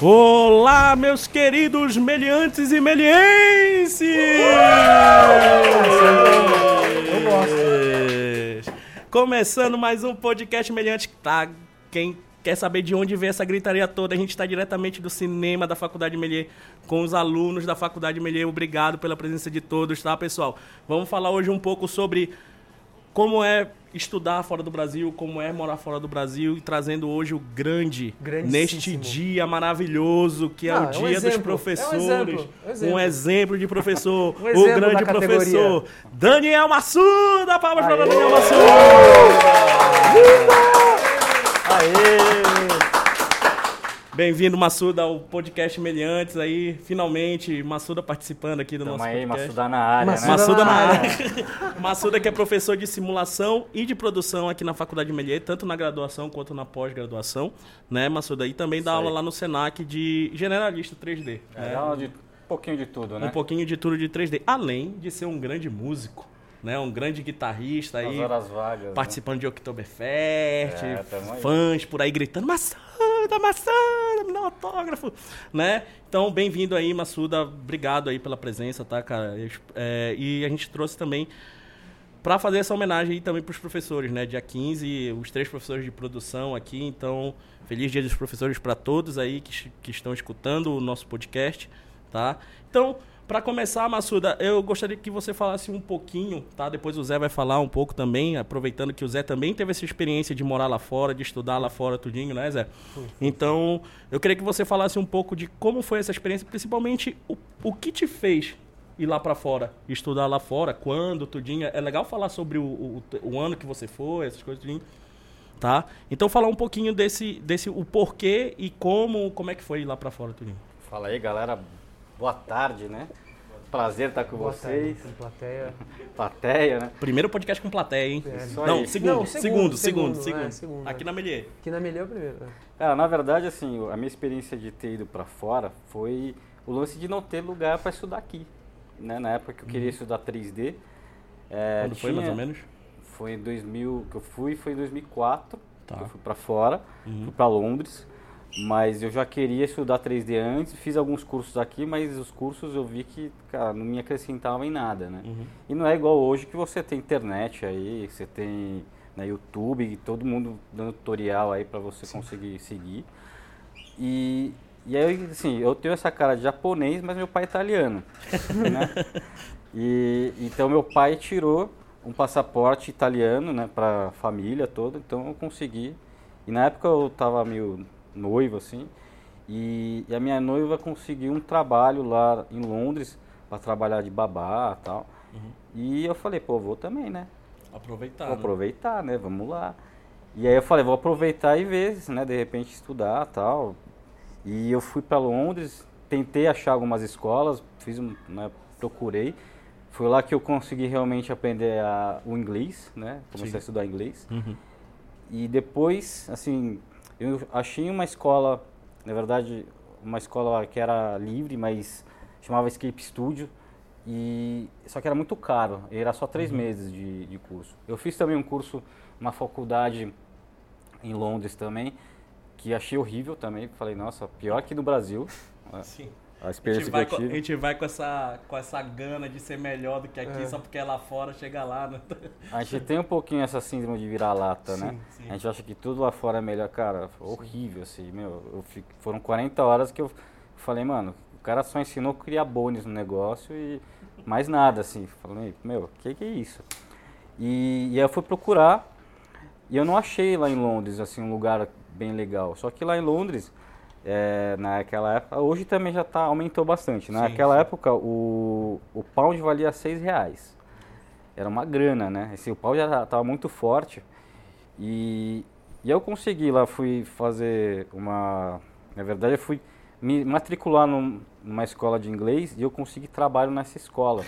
Olá, meus queridos meliantes e melienses! Eu gosto. Começando mais um podcast meliante. Tá, quem quer saber de onde vem essa gritaria toda, a gente está diretamente do cinema da Faculdade Melier com os alunos da Faculdade Melier. Obrigado pela presença de todos, tá, pessoal? Vamos falar hoje um pouco sobre como é estudar fora do Brasil, como é morar fora do Brasil e trazendo hoje o grande neste dia maravilhoso que é Ah, o é um dia dos professores. é um exemplo, um exemplo. Um exemplo de professor, Um o grande professor Daniel Massuda. Palmas para Aê! Daniel Massuda. Aê! Bem-vindo, Massuda, ao podcast Meliantes aí. Finalmente, Massuda participando aqui do Tamo nosso aí, podcast. Massuda na área, Massuda né? Massuda na área. Massuda que é professor de simulação e de produção aqui na Faculdade Melier, tanto na graduação quanto na pós-graduação, né, Massuda? E também dá Isso aula aí. lá no Senac de generalista 3D. É, né? dá uma de, um pouquinho de tudo, né? Um pouquinho de tudo de 3D. Além de ser um grande músico, né? Um grande guitarrista Nas aí. horas vagas. né? Participando de Oktoberfest, É, fãs por aí gritando, Massuda, Massuda, me dá um autógrafo, né? Então, bem-vindo aí, Massuda, obrigado aí pela presença, tá, cara? É, e a gente trouxe também para fazer essa homenagem aí também para os professores, né? Dia 15, os três professores de produção aqui, então, feliz dia dos professores para todos aí que, que estão escutando o nosso podcast, tá? Então, para começar, Massuda, eu gostaria que você falasse um pouquinho, tá? Depois o Zé vai falar um pouco também, aproveitando que o Zé também teve essa experiência de morar lá fora, de estudar lá fora, tudinho, né, Zé? Então, eu queria que você falasse um pouco de como foi essa experiência, principalmente o, o que te fez ir lá para fora, estudar lá fora, quando, tudinho. É legal falar sobre o, o, o ano que você foi, essas coisas, tudinho. Tá? Então, falar um pouquinho desse, desse o porquê e como, como é que foi ir lá para fora, tudinho. Fala aí, galera. Boa tarde, né? Prazer estar com Boa vocês. tarde, plateia. Plateia, né? Primeiro podcast com plateia, hein? É. Não, segundo, Não, segundo, segundo, segundo, segundo, é, segundo, Aqui é. na Melier. Aqui na Melhor primeiro. né? Cara, na verdade, assim, a minha experiência de ter ido pra fora foi o lance de não ter lugar pra estudar aqui. Né? Na época que eu queria estudar 3D. é, Uhum. Quando foi, mais tinha- ou menos? Foi em 2000, que eu fui, foi em 2004. Tá. que Eu fui pra fora, Uhum. fui pra Londres. Mas eu já queria estudar 3D antes, fiz alguns cursos aqui, mas os cursos eu vi que, cara, não me acrescentavam em nada, né? Uhum. E não é igual hoje que você tem internet aí, você tem na YouTube, e todo mundo dando tutorial aí pra você conseguir seguir. E, e aí, assim, eu tenho essa cara de japonês, mas meu pai é italiano, né? E, então meu pai tirou um passaporte italiano, né, pra família toda, então eu consegui. E na época eu tava meio noivo, assim, e, e a minha noiva conseguiu um trabalho lá em Londres para trabalhar de babá e tal. E eu falei, pô, vou também, né? Aproveitar. Vou né? aproveitar, né? Vamos lá. E aí eu falei, vou aproveitar e ver, né? De repente estudar tal. E eu fui para Londres, tentei achar algumas escolas, fiz um, né? Procurei. Foi lá que eu consegui realmente aprender a- o inglês, né? Comecei Sim. a estudar inglês. Uhum. E depois, assim, eu achei uma escola, na verdade, uma escola que era livre, mas chamava Escape Studio. E só que era muito caro, era só três meses de, de curso. Eu fiz também um curso, uma faculdade em Londres também, que achei horrível também. Falei, nossa, pior que no Brasil. Sim. A A experiência gente, que vai a gente vai com essa, com essa gana de ser melhor do que aqui, É. só porque é lá fora, chega lá, né? A gente tem um pouquinho essa síndrome de virar-lata, né? Sim. A gente acha que tudo lá fora é melhor, cara. Horrível, assim, meu. Eu fico- foram 40 horas que eu falei, mano, o cara só ensinou a criar bônus no negócio e mais nada, assim. Falei, meu, o que, que é isso? E, e aí eu fui procurar e eu não achei lá em Londres, assim, um lugar bem legal. Só que lá em Londres, é, naquela época, hoje também já tá, aumentou bastante. né? Sim, Naquela sim. época, o, o pound valia 6 reais era uma grana, né? Esse, o pau já estava muito forte. E, e eu consegui lá, fui fazer uma. Na verdade, eu fui me matricular num- numa escola de inglês e eu consegui trabalho nessa escola.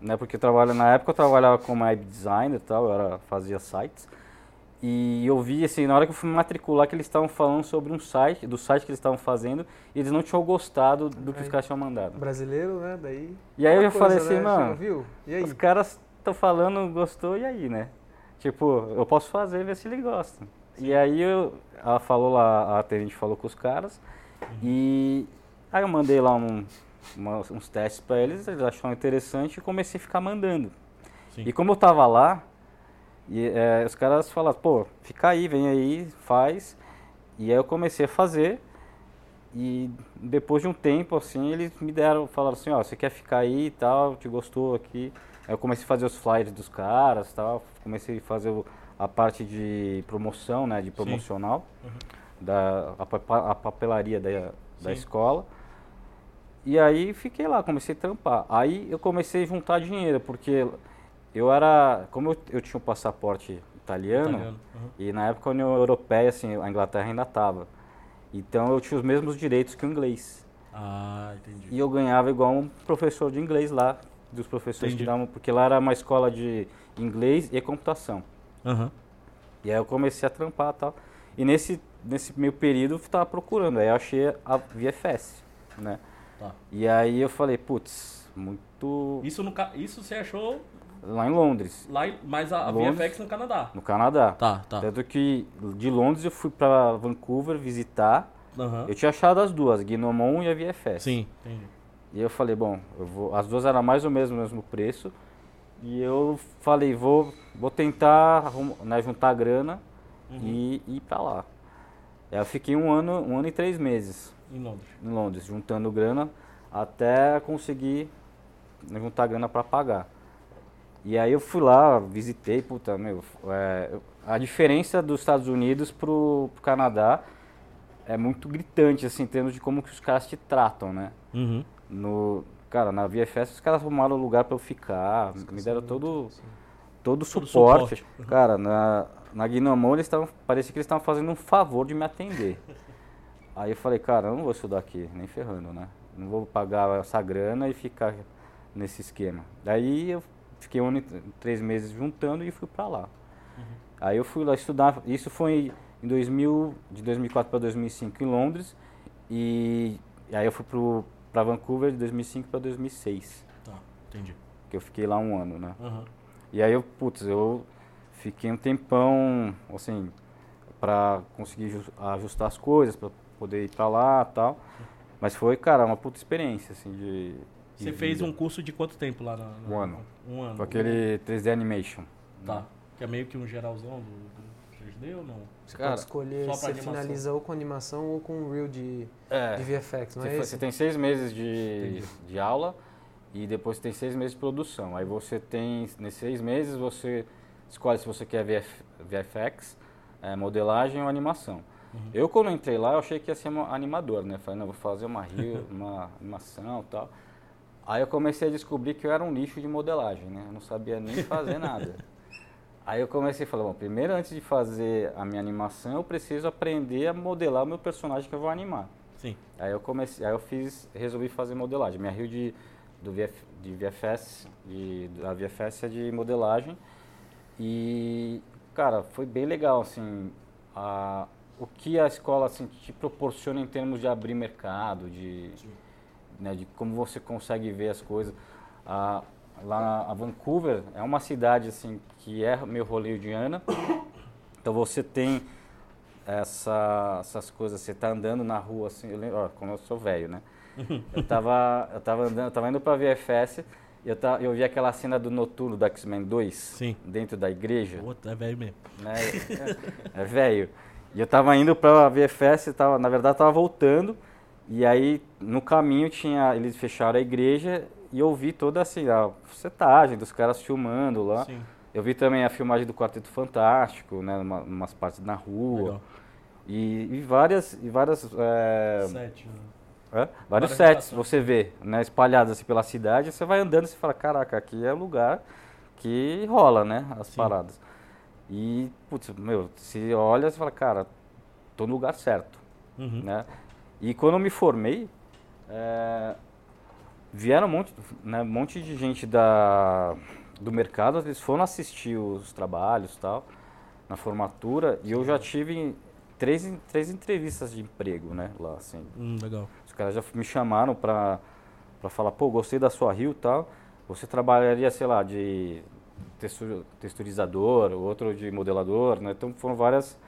Né? Porque eu trabalho, na época eu trabalhava como web designer e tal, eu era, fazia sites. E eu vi, assim, na hora que eu fui me matricular, que eles estavam falando sobre um site, do site que eles estavam fazendo, e eles não tinham gostado do que os Aí. caras tinham mandado. Brasileiro, né? Daí. E aí eu já falei assim, né? mano, Viu? E aí? Os caras estão falando, gostou, e aí, né? Tipo, eu posso fazer, ver se ele gosta. E aí eu, ela falou lá, a atendente falou com os caras, E aí eu mandei lá um- uma- uns testes para eles, eles acharam interessante e comecei a ficar mandando. Sim. E como eu tava lá, e, é, os caras falaram, pô, fica aí, vem aí, faz. E aí eu comecei a fazer. E depois de um tempo, assim, eles me deram, falaram assim, ó, você quer ficar aí e tal, te gostou aqui. Aí eu comecei a fazer os flyers dos caras tal, comecei a fazer o- a parte de promoção, né, de promocional, da, a, a papelaria da, da escola. E aí fiquei lá, comecei a trampar. Aí eu comecei a juntar dinheiro, porque eu era, como eu, eu tinha um passaporte italiano, Italiano, uhum. e na época a União Europeia, assim, a Inglaterra ainda estava. Então eu tinha os mesmos direitos que o inglês. Ah, entendi. E eu ganhava igual um professor de inglês lá, dos professores Entendi. que davam, porque lá era uma escola de inglês e computação. Aham. E aí eu comecei a trampar e tal. E nesse, nesse meio período eu estava procurando, aí eu achei a VFS, né? Tá. E aí eu falei, putz, muito... Isso, no, isso você achou Lá em Londres, lá, mas a, a Londres. VFX no Canadá. no Canadá. Tá, tá. Tanto que de Londres eu fui para Vancouver visitar. Aham. Eu tinha achado as duas, a Gnomon e a VFS. Sim, entendi. E eu falei, bom, eu vou, as duas eram mais ou menos o mesmo preço. E eu falei, vou, vou tentar né, juntar grana Uhum. e ir para lá. Aí eu fiquei um ano, um ano e três meses Em Londres. em Londres, juntando grana até conseguir juntar grana para pagar. E aí eu fui lá, visitei, puta, meu, é, a diferença dos Estados Unidos pro, pro Canadá é muito gritante, assim, em termos de como que os caras te tratam, né? Uhum. No, cara, na VFS os caras arrumaram lugar para eu ficar, me deram todo, todo o suporte. suporte. Uhum. Cara, na, na Gnomon eles estavam, parecia que eles estavam fazendo um favor de me atender. Aí eu falei, cara, eu não vou estudar aqui, nem ferrando, né? Não vou pagar essa grana e ficar nesse esquema. Daí eu fiquei um três meses juntando e fui pra lá. Aí eu fui lá estudar, isso foi em 2000, de 2004 para 2005 em Londres e, e aí eu fui pro, pra Vancouver de 2005 para 2006, Tá, entendi. que eu fiquei lá um ano, né? Aham. E aí eu, putz, eu fiquei um tempão, assim, pra conseguir jus- ajustar as coisas, pra poder ir pra lá e tal. Mas foi, cara, uma puta experiência, assim, de... de Você fez um curso de quanto tempo lá na, na- Um ano. Um ano. Com aquele 3D Animation. Tá. Que é meio que um geralzão do, do 3D ou não? Você Cara, pode escolher só pra se animação. finaliza ou com animação ou com reel de, É, de VFX, não você, é você tem seis meses de, de aula e depois tem seis meses de produção. Aí você tem, nesses seis meses, você escolhe se você quer VF, VFX, é, modelagem ou animação. Eu, quando entrei lá, eu achei que ia ser um animador, né? Falei, não, vou fazer uma reel, uma animação e tal. Aí eu comecei a descobrir que eu era um lixo de modelagem, né? Eu não sabia nem fazer nada. Aí eu comecei a falar, bom, primeiro antes de fazer a minha animação, eu preciso aprender a modelar o meu personagem que eu vou animar. Sim. Aí eu comecei, aí eu fiz, resolvi fazer modelagem. Minha rio de do VF, de VFS, de, da VFS é de modelagem. E cara, foi bem legal assim, a, o que a escola assim te proporciona em termos de abrir mercado, de né, de como você consegue ver as coisas. A, lá a Vancouver é uma cidade assim que é meio hollywoodiana. Então você tem essa, essas coisas, você tá andando na rua assim, eu lembro, ó, como eu sou velho, né? Eu tava, eu tava andando, eu tava indo pra VFS e eu, ta, eu vi aquela cena do Noturno do X-Men 2 Sim. dentro da igreja Puta, é velho mesmo. né? É, é velho. E eu tava indo pra VFS, tava, na verdade tava voltando, e aí no caminho tinha, eles fecharam a igreja e eu vi toda assim, a setagem dos caras filmando lá. Sim. Eu vi também a filmagem do Quarteto Fantástico, né, numa, umas partes na rua. Legal. E, e várias, e várias é, Sete. né? Vários sets você vê, né, espalhados assim pela cidade, você vai andando e fala, caraca, aqui é lugar que rola, né, as Sim. paradas. E, putz, meu, você olha e fala, cara, tô no lugar certo, Uhum. né. E quando eu me formei, é, vieram um monte, né, um monte de gente da, do mercado, eles foram assistir os trabalhos tal, na formatura, e eu já tive três, três entrevistas de emprego, né, lá, assim, Hum, legal. os caras já me chamaram pra falar, pô, gostei da sua rio e tal. Você trabalharia, sei lá, de textu- texturizador, outro de modelador, né? Então foram várias,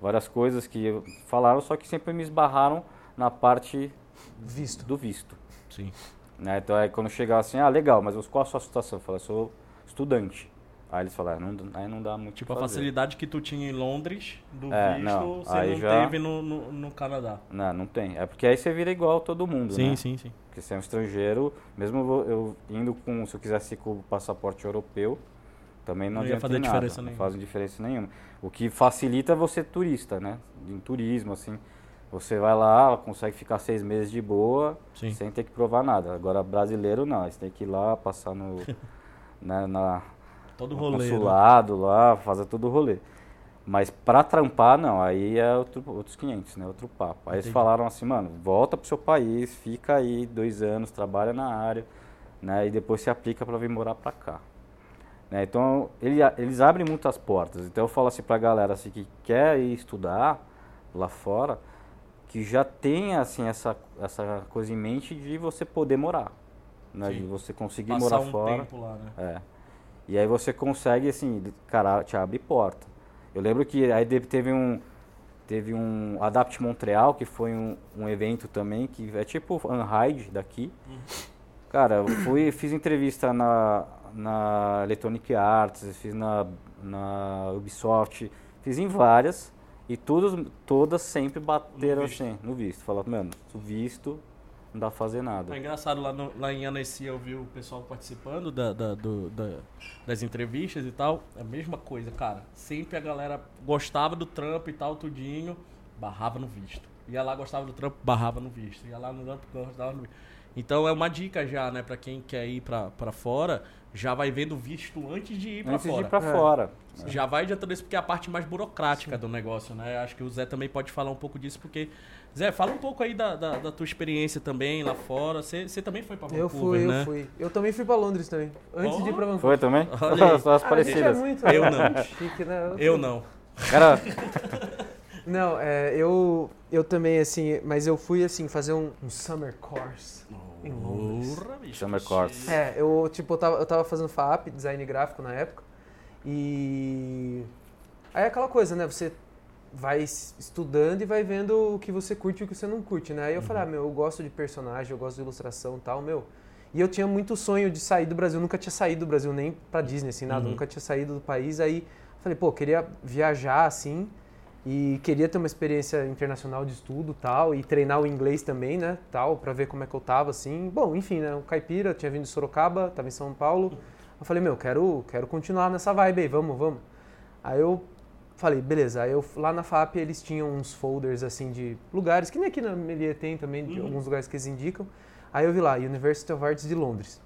várias coisas que falaram, só que sempre me esbarraram na parte Visto. do visto. Sim. Né? Então aí quando chegar assim, ah, legal, mas qual a sua situação? Eu falei, sou estudante. Aí eles falaram, não, aí não dá muito Tipo, a facilidade que tu tinha em Londres do É, visto, não, você aí não já- teve no, no, no Canadá. Não, não tem. É porque aí você vira igual todo mundo, Sim, né? sim, sim. Porque você é um estrangeiro, mesmo eu eu indo com, se eu quisesse ir com o passaporte europeu, também não, Não ia adianta fazer nada, diferença não nenhuma. faz diferença nenhuma. O que facilita é você turista, né? Em turismo, assim. Você vai lá, consegue ficar seis meses de boa, Sim. sem ter que provar nada. Agora, brasileiro não, você tem que ir lá, passar no, né, na, Todo no rolê. né? consulado lá, fazer todo o rolê. Mas pra trampar, não, aí é outro, outros 500, né? Outro papo. Aí eles Entendi. falaram assim, mano, volta pro seu país, fica aí dois anos, trabalha na área, né? E depois se aplica pra vir morar pra cá. Né? Então, ele, eles abrem muitas portas. Então, eu falo assim pra galera assim, que quer ir estudar lá fora, que já tem, assim, essa, essa coisa em mente de você poder morar. Né? Sim. De você conseguir Passar morar um fora. tempo lá, né? É. E aí você consegue, assim, cara, te abre porta. Eu lembro que aí teve um teve um Adapt Montreal, que foi um, um evento também, que é tipo Unhide daqui. Cara, eu fui, fiz entrevista na, na Electronic Arts, fiz na, na Ubisoft, fiz em várias, e todas, todas sempre bateram No visto. assim, no visto. Falaram, mano, o visto não dá pra fazer nada. É engraçado, lá, no, lá em Annecy eu vi o pessoal participando da, da- do- da- das entrevistas e tal. É a mesma coisa, cara. Sempre a galera gostava do trampo e tal, tudinho, barrava no visto. Ia lá, gostava do trampo, barrava no visto. Ia lá no trampo, gostava no visto. Então é uma dica já, né, pra quem quer ir pra, pra fora, já vai vendo o visto antes de ir pra Antes de fora. ir pra É. fora. Já vai adiantando isso porque é a parte mais burocrática do negócio, né? Acho que o Zé também pode falar um pouco disso, porque. Zé, fala um pouco aí da, da, da tua experiência também lá fora. Você você também foi pra Vancouver, Eu fui, né? eu fui. Eu também fui pra Londres também. Antes de ir pra Vancouver. Foi também? Olha aí. Só as Ah, gente é parecidas. muito, Eu não. Chique, né? Eu não. Cara, Não, é, eu, eu também, assim, mas eu fui, assim, fazer um, um summer course em Londres. Bicho, Summer course. chique. É, eu, tipo, eu tava, eu tava fazendo FAP, design gráfico na época, e... Aí é aquela coisa, né, você vai estudando e vai vendo o que você curte e o que você não curte, né? Aí eu falei, ah, meu, eu gosto de personagem, eu gosto de ilustração e tal, meu... E eu tinha muito sonho de sair do Brasil, nunca tinha saído do Brasil nem pra Disney, assim, nada, Uhum. nunca tinha saído do país, aí falei, pô, queria viajar, assim, e queria ter uma experiência internacional de estudo tal e treinar o inglês também né tal para ver como é que eu tava assim. Bom enfim né o caipira tinha vindo de Sorocaba tava em São Paulo. Eu falei meu quero quero continuar nessa vibe aí vamos vamos. Aí eu falei beleza. Aí eu lá na FAP eles tinham uns folders assim de lugares que nem aqui na Melier tem também de Uhum. alguns lugares que eles indicam. Aí eu vi lá University of Arts de Londres.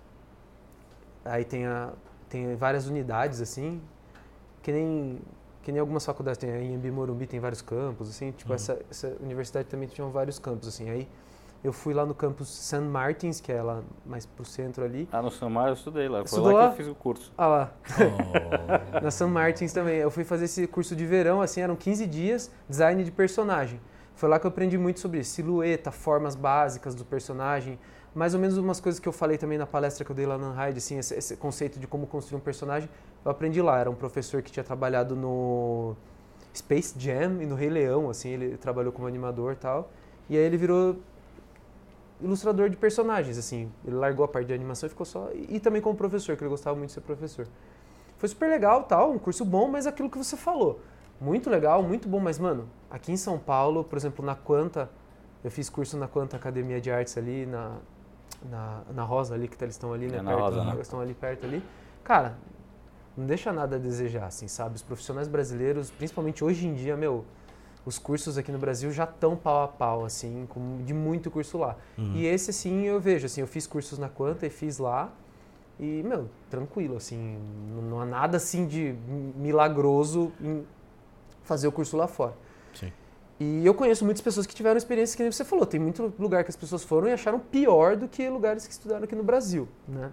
Aí tem a tem várias unidades assim que nem que nem algumas faculdades tem, a IMB Morumbi tem vários campos, assim, tipo, Uhum. essa, essa universidade também tinha vários campos, assim, aí eu fui lá no campus St. Martins, que é lá mais pro centro ali, ah, no Samar eu estudei lá. Foi lá lá? que eu fiz o curso. ah lá, Oh. na St. Martins também, eu fui fazer esse curso de verão, assim, eram 15 dias, design de personagem, foi lá que eu aprendi muito sobre silhueta, formas básicas do personagem, mais ou menos umas coisas que eu falei também na palestra que eu dei lá na Unhide, assim, esse, esse conceito de como construir um personagem, eu aprendi lá. Era um professor que tinha trabalhado no Space Jam e no Rei Leão, assim, ele trabalhou como animador e tal. E aí ele virou ilustrador de personagens, assim. Ele largou a parte de animação e ficou só... E também como professor, que ele gostava muito de ser professor. Foi super legal, tal, um curso bom, mas aquilo que você falou. Muito legal, muito bom, mas, mano, aqui em São Paulo, por exemplo, na Quanta, eu fiz curso na Quanta Academia de Artes ali, na, na, na Rosa ali, que tá- eles estão ali, né? É na perto, Rosa, né? Estão ali perto ali. Cara, não deixa nada a desejar, assim, sabe? Os profissionais brasileiros, principalmente hoje em dia, meu, os cursos aqui no Brasil já estão pau a pau, assim, com, de muito curso lá. Uhum. E esse, assim, eu vejo, assim, eu fiz cursos na Quanta e fiz lá, e, meu, tranquilo, assim, não, não há nada, assim, de milagroso em fazer o curso lá fora. E eu conheço muitas pessoas que tiveram experiência que nem você falou. Tem muito lugar que as pessoas foram e acharam pior do que lugares que estudaram aqui no Brasil, né?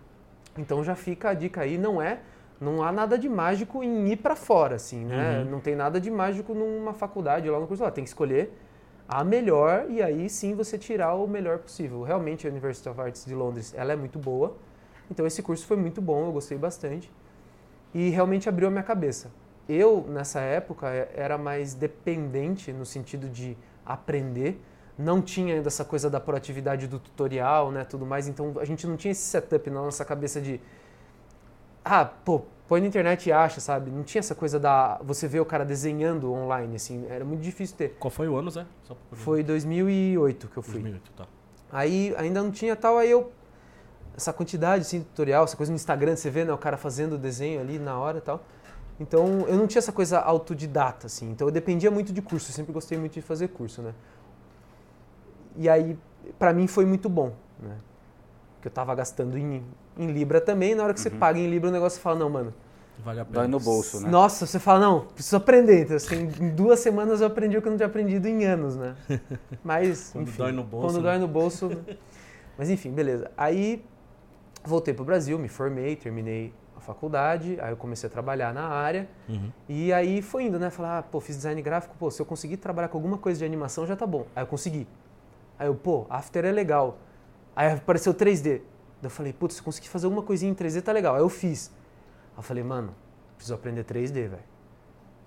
Então já fica a dica aí, não é, não há nada de mágico em ir para fora, assim, né? Uhum. Não tem nada de mágico numa faculdade lá no curso lá. Tem que escolher a melhor e aí sim você tirar o melhor possível. Realmente a University of Arts de Londres, ela é muito boa. Então esse curso foi muito bom, eu gostei bastante. E realmente abriu a minha cabeça. Eu, nessa época, e- era mais dependente no sentido de aprender não tinha ainda essa coisa da proatividade do tutorial, né, tudo mais, então a gente não tinha esse setup na nossa cabeça de ah, pô, põe na internet e acha, sabe? Não tinha essa coisa da você ver o cara desenhando online assim, era muito difícil ter. Qual foi o ano, Zé? Só Foi 2008 que eu fui. 2008, tá. Aí ainda não tinha tal, aí eu. Essa quantidade assim, de tutorial, essa coisa no Instagram, você vê, né? O cara fazendo o desenho ali na hora e tal. Então eu não tinha essa coisa autodidata, assim. Então eu dependia muito de curso, eu sempre gostei muito de fazer curso, né? E aí, pra mim foi muito bom, né? Porque eu tava gastando em, em Libra também, na hora que você paga em Libra o negócio fala, não, mano, Vale a pena. Dói no bolso, né? nossa, você fala, não, preciso aprender. Então, assim, em duas semanas eu aprendi o que eu não tinha aprendido em anos, né? Mas, Quando enfim, dói no bolso, Quando né? dói no bolso. né? Mas, enfim, beleza. Aí, voltei pro Brasil, me formei, terminei faculdade, aí eu comecei a trabalhar na área. Uhum. E aí foi indo, né? Falar, ah, pô, fiz design gráfico, pô, se eu conseguir trabalhar com alguma coisa de animação já tá bom. Aí eu consegui. Aí eu, pô, After é legal. Aí apareceu 3D. Daí eu falei, putz, se eu conseguir fazer alguma coisinha em 3D tá legal. Aí eu fiz. Aí eu falei, mano, preciso aprender 3D, velho.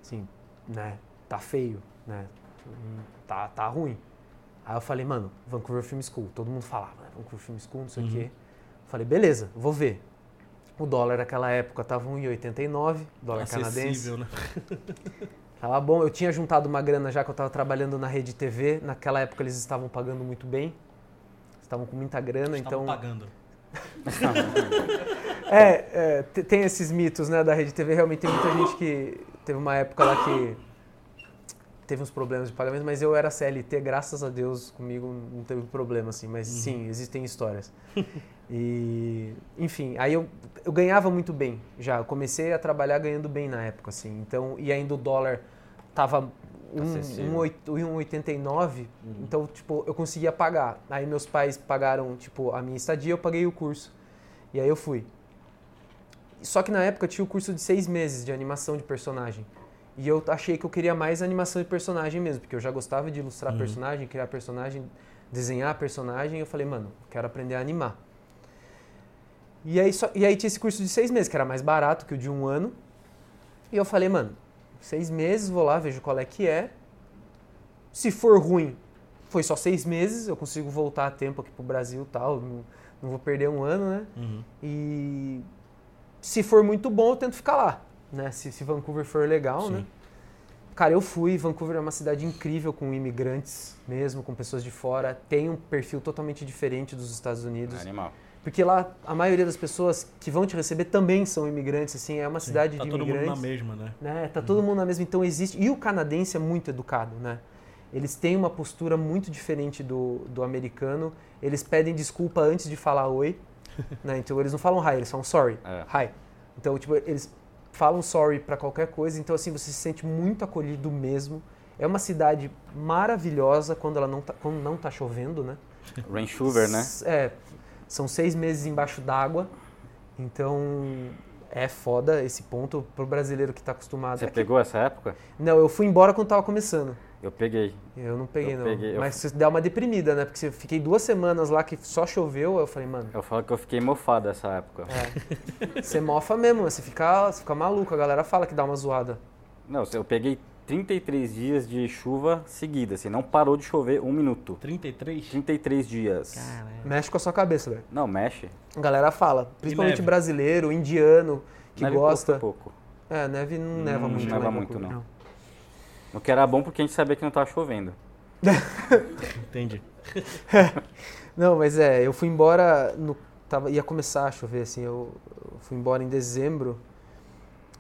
Assim, né? Tá feio, né? Hum, Tá, tá ruim. Aí eu falei, mano, Vancouver Film School. Todo mundo falava, né? Vancouver Film School, não sei o Uhum. quê. Falei, beleza, vou ver. O dólar naquela época tava 1,89, dólar canadense. Acessível, né? Tava bom, eu tinha juntado uma grana já que eu tava trabalhando na rede TV. Naquela época eles estavam pagando muito bem. Estavam com muita grana, Estavam então. pagando. É, é, te- tem esses mitos, né, da rede TV. Realmente tem muita gente que teve uma época lá que teve uns problemas de pagamento, mas eu era CLT, graças a Deus, comigo não teve problema, assim. Mas Uhum. sim, existem histórias. E, enfim, aí eu, eu ganhava muito bem já. Eu comecei a trabalhar ganhando bem na época, assim. Então, e ainda o dólar tava um, Acessível. um, oito- um 1,89, então, tipo, eu conseguia pagar. Aí meus pais pagaram, tipo, a minha estadia, eu paguei o curso. E aí eu fui. Só que na época tinha o curso de seis meses de animação de personagem. E eu achei que eu queria mais animação de personagem mesmo, porque eu já gostava de ilustrar Uhum. personagem, criar personagem, desenhar personagem. E eu falei, mano, quero aprender a animar. E aí, só- e aí tinha esse curso de seis meses, que era mais barato que o de um ano. E eu falei, mano, seis meses, vou lá, vejo qual é que é. Se for ruim, foi só seis meses, eu consigo voltar a tempo aqui pro Brasil e tal, não, não vou perder um ano, né? Uhum. E se for muito bom, eu tento ficar lá, né? Se, se Vancouver for legal, Sim. né? Cara, eu fui. Vancouver é uma cidade incrível com imigrantes mesmo, com pessoas de fora. Tem um perfil totalmente diferente dos Estados Unidos. Animal. Porque lá a maioria das pessoas que vão te receber também são imigrantes, assim, é uma Sim. cidade Tá de todo mundo imigrantes. na mesma, né? né? Tá todo mundo na mesma, então existe. E o canadense é muito educado, né? Eles têm uma postura muito diferente do, do americano. Eles pedem desculpa antes de falar oi, né? Então eles não falam hi, eles falam sorry. É. Hi. Então, tipo, eles falam sorry pra qualquer coisa, então assim você se sente muito acolhido mesmo. É uma cidade maravilhosa quando ela não tá, quando não tá chovendo, né? Vancouver, né? É, são seis meses embaixo d'água, então é foda esse ponto pro brasileiro que tá acostumado. Você É pegou essa época? Não, eu fui embora quando tava começando. Eu peguei. Eu não peguei, Eu não. peguei, eu Mas você dá uma deprimida, né? Porque eu fiquei duas semanas lá que só choveu, eu falei, mano, Eu falo que eu fiquei mofado essa época. é, você mofa mesmo, você fica, você fica maluco, a galera fala que dá uma zoada. Não, eu peguei 33 dias de chuva seguida, assim, não parou de chover um minuto. 33? 33 dias. Caramba. Mexe com a sua cabeça, velho. Não, mexe. A galera fala, principalmente brasileiro, indiano, que Neve gosta. pouco, pouco. É, neve não neva Não muito. neva lá em muito, Vancouver, não. O que era bom porque a gente sabia que não tava chovendo. Entendi. Não, mas é, eu fui embora, no, tava, ia começar a chover, assim, eu, eu fui embora em dezembro.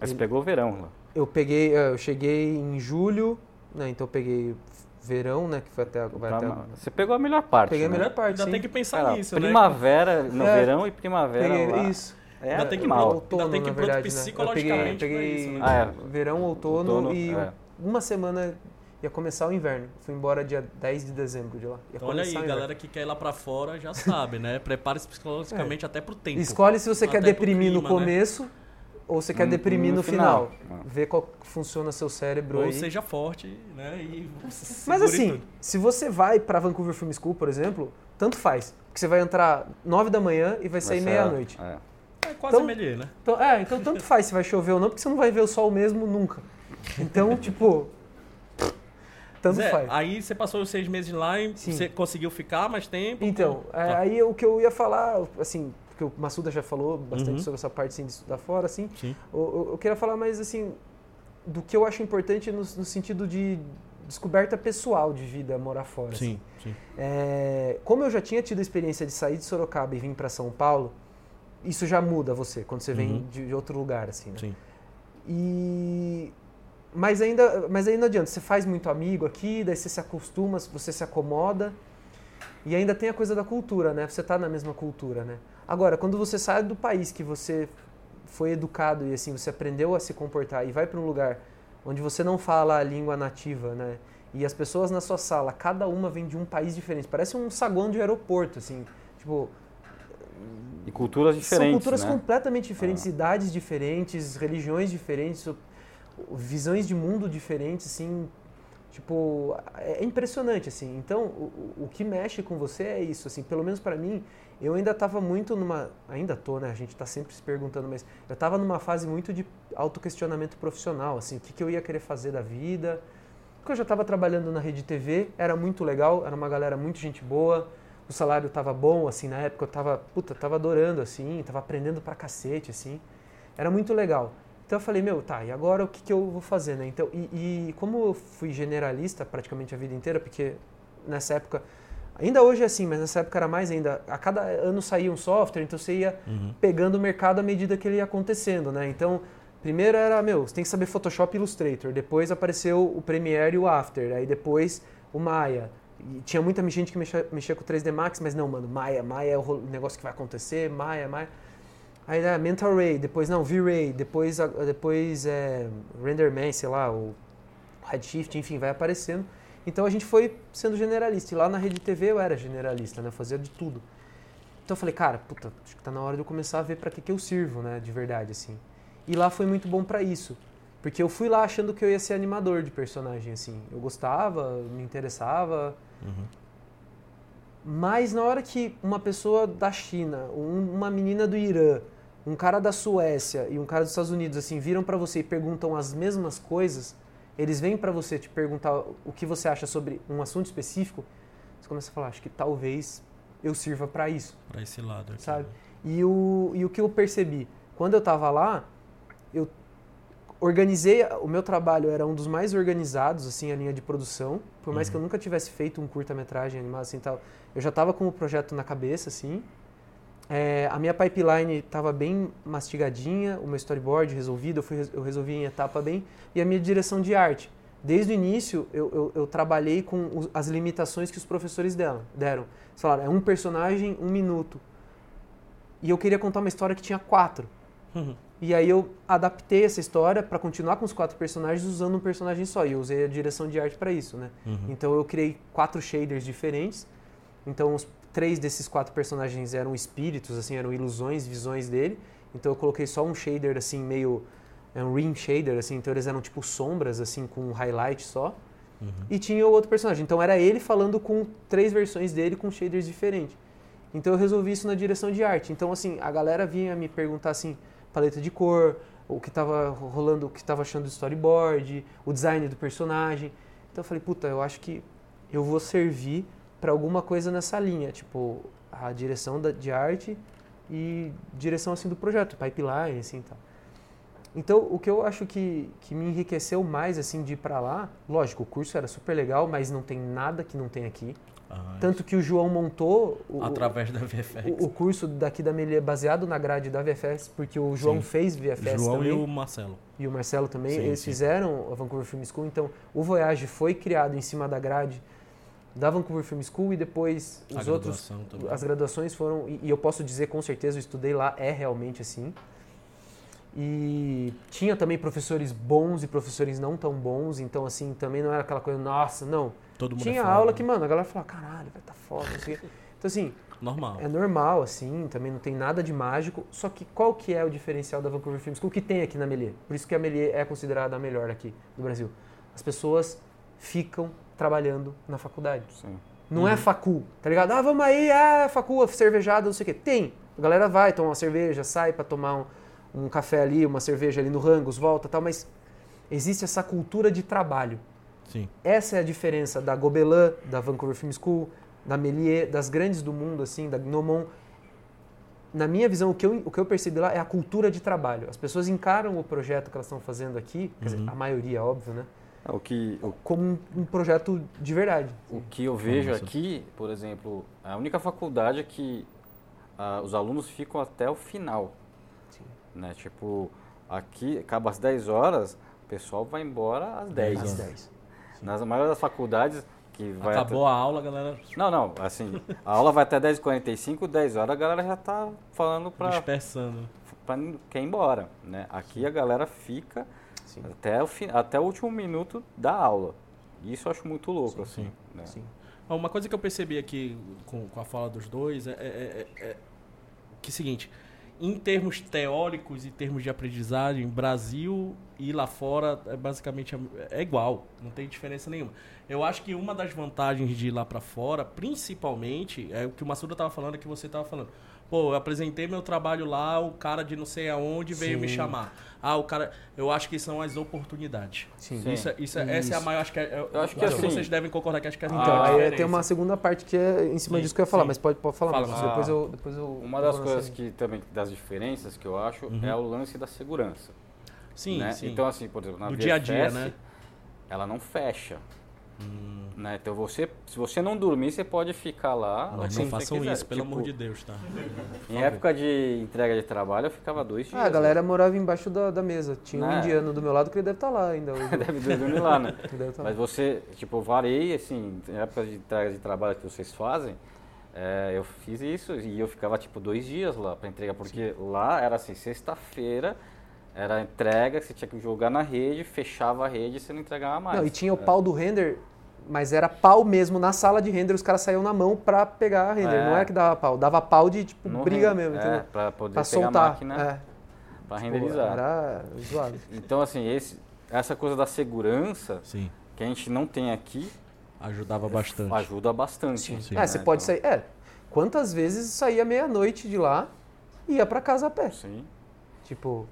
Mas você pegou o verão lá. Eu peguei, é, eu cheguei em julho, né, então eu peguei verão, né, que foi até, vai até Você pegou a melhor parte. Peguei a né? melhor parte, Ainda sim. tem que pensar Cara, nisso, né? primavera, no É. verão e primavera Peguei, lá. isso. É Ainda tem que animal. outono, Ainda tem que na ir pronto verdade, né? Eu psicologicamente peguei, pra peguei isso, né? Ah, é. verão, outono, Outono, e é. Uma semana ia começar o inverno. Fui embora dia 10 de dezembro de lá. Ia Então olha aí, galera que quer ir lá pra fora já sabe, né? Prepare-se psicologicamente até pro tempo. Escolhe se você Até quer deprimir no clima, né? começo ou você quer No- deprimir no, no final. final. Ah. Vê qual funciona seu cérebro Ou aí. seja forte, né? E Mas assim, tudo. se você vai pra Vancouver Film School, por exemplo, tanto faz. Porque você vai entrar 9 da manhã e vai sair Vai meia-noite. é. É quase então- MLE, né? Então, é, então tanto faz se vai chover ou não, porque você não vai ver o sol mesmo nunca. Então, tipo. Tanto Zé, faz. aí você passou os seis meses lá e Sim. você conseguiu ficar mais tempo? Então, é, Tá. aí o que eu ia falar, assim, porque o Massuda já falou bastante Uhum. sobre essa parte assim, de estudar fora, assim, Sim. eu, eu- queria falar mais, assim, do que eu acho importante no, no sentido de descoberta pessoal de vida morar fora. assim. Sim, sim. É, como eu já tinha tido a experiência de sair de Sorocaba e vir para São Paulo, isso já muda você quando você vem Uhum. de, de outro lugar, assim, né? Sim. E mas ainda, mas não adianta, você faz muito amigo aqui, daí você se acostuma, você se acomoda. E ainda tem a coisa da cultura, né? Você tá na mesma cultura, né? Agora, quando você sai do país que você foi educado e assim, você aprendeu a se comportar e vai para um lugar onde você não fala a língua nativa, né? E as pessoas na sua sala, cada uma vem de um país diferente. Parece um saguão de aeroporto, assim. Tipo, E culturas diferentes, são culturas né? completamente diferentes, Ah. idades diferentes, religiões diferentes, visões de mundo diferentes, assim, tipo, é é impressionante, assim. Então, o, o- que mexe com você é isso, assim, pelo menos para mim, eu ainda estava muito numa, ainda tô, né, a gente está sempre se perguntando, mas eu estava numa fase muito de autoquestionamento profissional, assim, o que, que eu ia querer fazer da vida, porque eu já estava trabalhando na Rede TV, era muito legal, era uma galera muito gente boa, o salário estava bom, assim, na época eu tava, puta, tava adorando, assim, tava aprendendo pra cacete, assim, era muito legal. Então eu falei, meu, tá, e agora o que, que eu vou fazer, né? Então, e, e como eu fui generalista praticamente a vida inteira, porque nessa época, ainda hoje é assim, mas nessa época era mais ainda, a cada ano saía um software, então você ia Uhum. pegando o mercado à medida que ele ia acontecendo, né? Então, primeiro era, meu, você tem que saber Photoshop e Illustrator, depois apareceu o Premiere e o After, aí depois o Maya. E tinha muita gente que mexia, mexia com o 3D Max, mas não, mano, Maya, Maya é o negócio que vai acontecer, Maya, Maya. Aí né, Mental Ray, depois não, V-Ray, depois, depois é, RenderMan, sei lá, o Redshift, enfim, vai aparecendo. Então a gente foi sendo generalista. E lá na Rede TV eu era generalista, né? Eu fazia de tudo. Então eu falei, cara, puta, acho que tá na hora de eu começar a ver pra que, que eu sirvo, né? De verdade, assim. E lá foi muito bom pra isso. Porque eu fui lá achando que eu ia ser animador de personagem, assim. Eu gostava, me interessava. Uhum. Mas na hora que uma pessoa da China, um- uma menina do Irã, um cara da Suécia e um cara dos Estados Unidos, assim, viram pra você e perguntam as mesmas coisas, eles vêm pra você te perguntar o que você acha sobre um assunto específico, você começa a falar, acho que talvez eu sirva pra isso. Pra esse lado aqui. Sabe? né? E o, e o que eu percebi? Quando eu estava lá, eu organizei, o meu trabalho era um dos mais organizados, assim, a linha de produção. Por mais Uhum. que eu nunca tivesse feito um curta-metragem animado assim tal, eu já estava com o projeto na cabeça, assim. É, a minha pipeline estava bem mastigadinha, o meu storyboard resolvido, eu, fui, eu resolvi em etapa bem, e a minha direção de arte. Desde o início, eu, eu, eu trabalhei com os- as limitações que os professores deram. deram. Falaram, é um personagem, um minuto. E eu queria contar uma história que tinha quatro. Uhum. E aí eu adaptei essa história para continuar com os quatro personagens usando um personagem só. E eu usei a direção de arte para isso, né? Uhum. Então eu criei quatro shaders diferentes. Então os três desses quatro personagens eram espíritos, assim, eram ilusões, visões dele. Então eu coloquei só um shader assim meio é um rim shader assim, então eles eram tipo sombras assim com um highlight só. Uhum. E tinha o outro personagem. Então era ele falando com três versões dele com shaders diferentes. Então eu resolvi isso na direção de arte. Então assim, a galera vinha me perguntar assim, paleta de cor, o que tava rolando, o que tava achando do storyboard, o design do personagem. Então eu falei, puta, eu acho que eu vou servir para alguma coisa nessa linha, tipo a direção da, de arte e direção assim do projeto, pipeline assim, tal. Então, o que eu acho que, que me enriqueceu mais assim de ir para lá, lógico, o curso era super legal, mas não tem nada que não tem aqui. Ah, Tanto que o João montou o, Através da VFX. o, o curso daqui da Melier baseado na grade da VFS, porque o João Sim. fez VFS João também. e o Marcelo. e o Marcelo também, Sim, eles sim. fizeram a Vancouver Film School, então o Voyage foi criado em cima da grade da Vancouver Film School e depois A os outros, graduação também. as graduações foram, e, e eu posso dizer com certeza, eu estudei lá, é realmente assim. E tinha também professores bons e professores não tão bons, então assim, também não era aquela coisa, nossa, não. Todo mundo Tinha é foda, aula né? que, mano, a galera falava, caralho, vai tá foda, quê. Então assim, Normal. é normal, assim, também não tem nada de mágico. Só que qual que é o diferencial da Vancouver Film School que tem aqui na Melier? Por isso que a Melier é considerada a melhor aqui no Brasil. As pessoas ficam trabalhando na faculdade. Sim. Não é facul, tá ligado? Ah, vamos aí, ah, facul, cervejada, não sei o quê. Tem. A galera vai tomar uma cerveja, sai pra tomar um, um café ali, uma cerveja ali no Rangos, volta e tal, mas existe essa cultura de trabalho. Sim. Essa é a diferença da Gobelin, da Vancouver Film School, da Méliès, das grandes do mundo, assim, da Gnomon. Na minha visão, o que, eu, o que eu percebi lá é a cultura de trabalho. As pessoas encaram o projeto que elas estão fazendo aqui, quer dizer, Uhum. a maioria, óbvio, né? O que, o, Como um, projeto de verdade. o que eu vejo Nossa. aqui, por exemplo, a única faculdade é que ah, os alunos ficam até o final. Sim. Né? Tipo, aqui acaba às 10 horas, o pessoal vai embora às 10. Às horas. 10. Nas maioria das faculdades que vai Acabou a aula, galera até... Não, não, assim, a aula vai até 10h45, 10 horas a galera já tá falando pra, dispersando. pra quer ir embora, né? Aqui a galera fica Sim. até o, fim, até o último minuto da aula. Isso eu acho muito louco, Sim, assim. sim. né? Sim. Uma coisa que eu percebi aqui com, com a fala dos dois é, é- é- é que é o seguinte, em termos teóricos e termos de aprendizagem, Brasil e lá fora é basicamente é igual, não tem diferença nenhuma. Eu acho que uma das vantagens de ir lá para fora, principalmente, é o que o Massuda estava falando, é que você estava falando. Pô, eu apresentei meu trabalho lá, o cara de não sei aonde veio me Sim. chamar. Ah, o cara. Eu acho que são as oportunidades. Sim. Sim. Isso, é- isso, é- essa é a Isso. maior. Acho que, é, eu, Eu acho que assim- vocês devem concordar que acho que é a Então, aí tem uma segunda parte que é em cima Sim, disso que eu ia falar, sim. mas pode, pode falar, Fala, Marcos. Marcos. depois eu, depois eu Uma das coisas nessa- que também, das diferenças que eu acho, Uhum. é o lance da segurança. Sim, né? sim. Então, assim, por exemplo, na Do dia a dia, né? ela não fecha. Hum, Né? Então, você, se você não dormir, você pode ficar lá. que não você façam quiser. isso, pelo Tipo, amor de Deus, tá? Em época de entrega de trabalho, eu ficava dois dias. Ah, a galera morava embaixo da, da mesa. Tinha um Né? indiano do meu lado que ele deve estar lá ainda. hoje. Deve dormir lá, né? Lá. Mas você, tipo, eu varei, assim, em época de entrega de trabalho que vocês fazem, é, eu fiz isso e eu ficava, tipo, dois dias lá para entregar, porque lá era assim, sexta-feira, era entrega, você tinha que jogar na rede, fechava a rede e você não entregava mais. Não, e tinha o É. pau do render, mas era pau mesmo na sala de render, os caras saíam na mão pra pegar a render. É. Não é que dava pau, dava pau de tipo No briga ren- mesmo, é, entendeu? Pra poder Pra pegar a soltar. máquina é. pra Tipo, renderizar. Era zoado. Então, assim, esse, essa coisa da segurança Sim. que a gente não tem aqui Ajudava bastante. ajuda bastante. Sim. é, você né? pode Então, sair. É, quantas vezes saía meia-noite de lá e ia pra casa a pé? Sim. Tipo,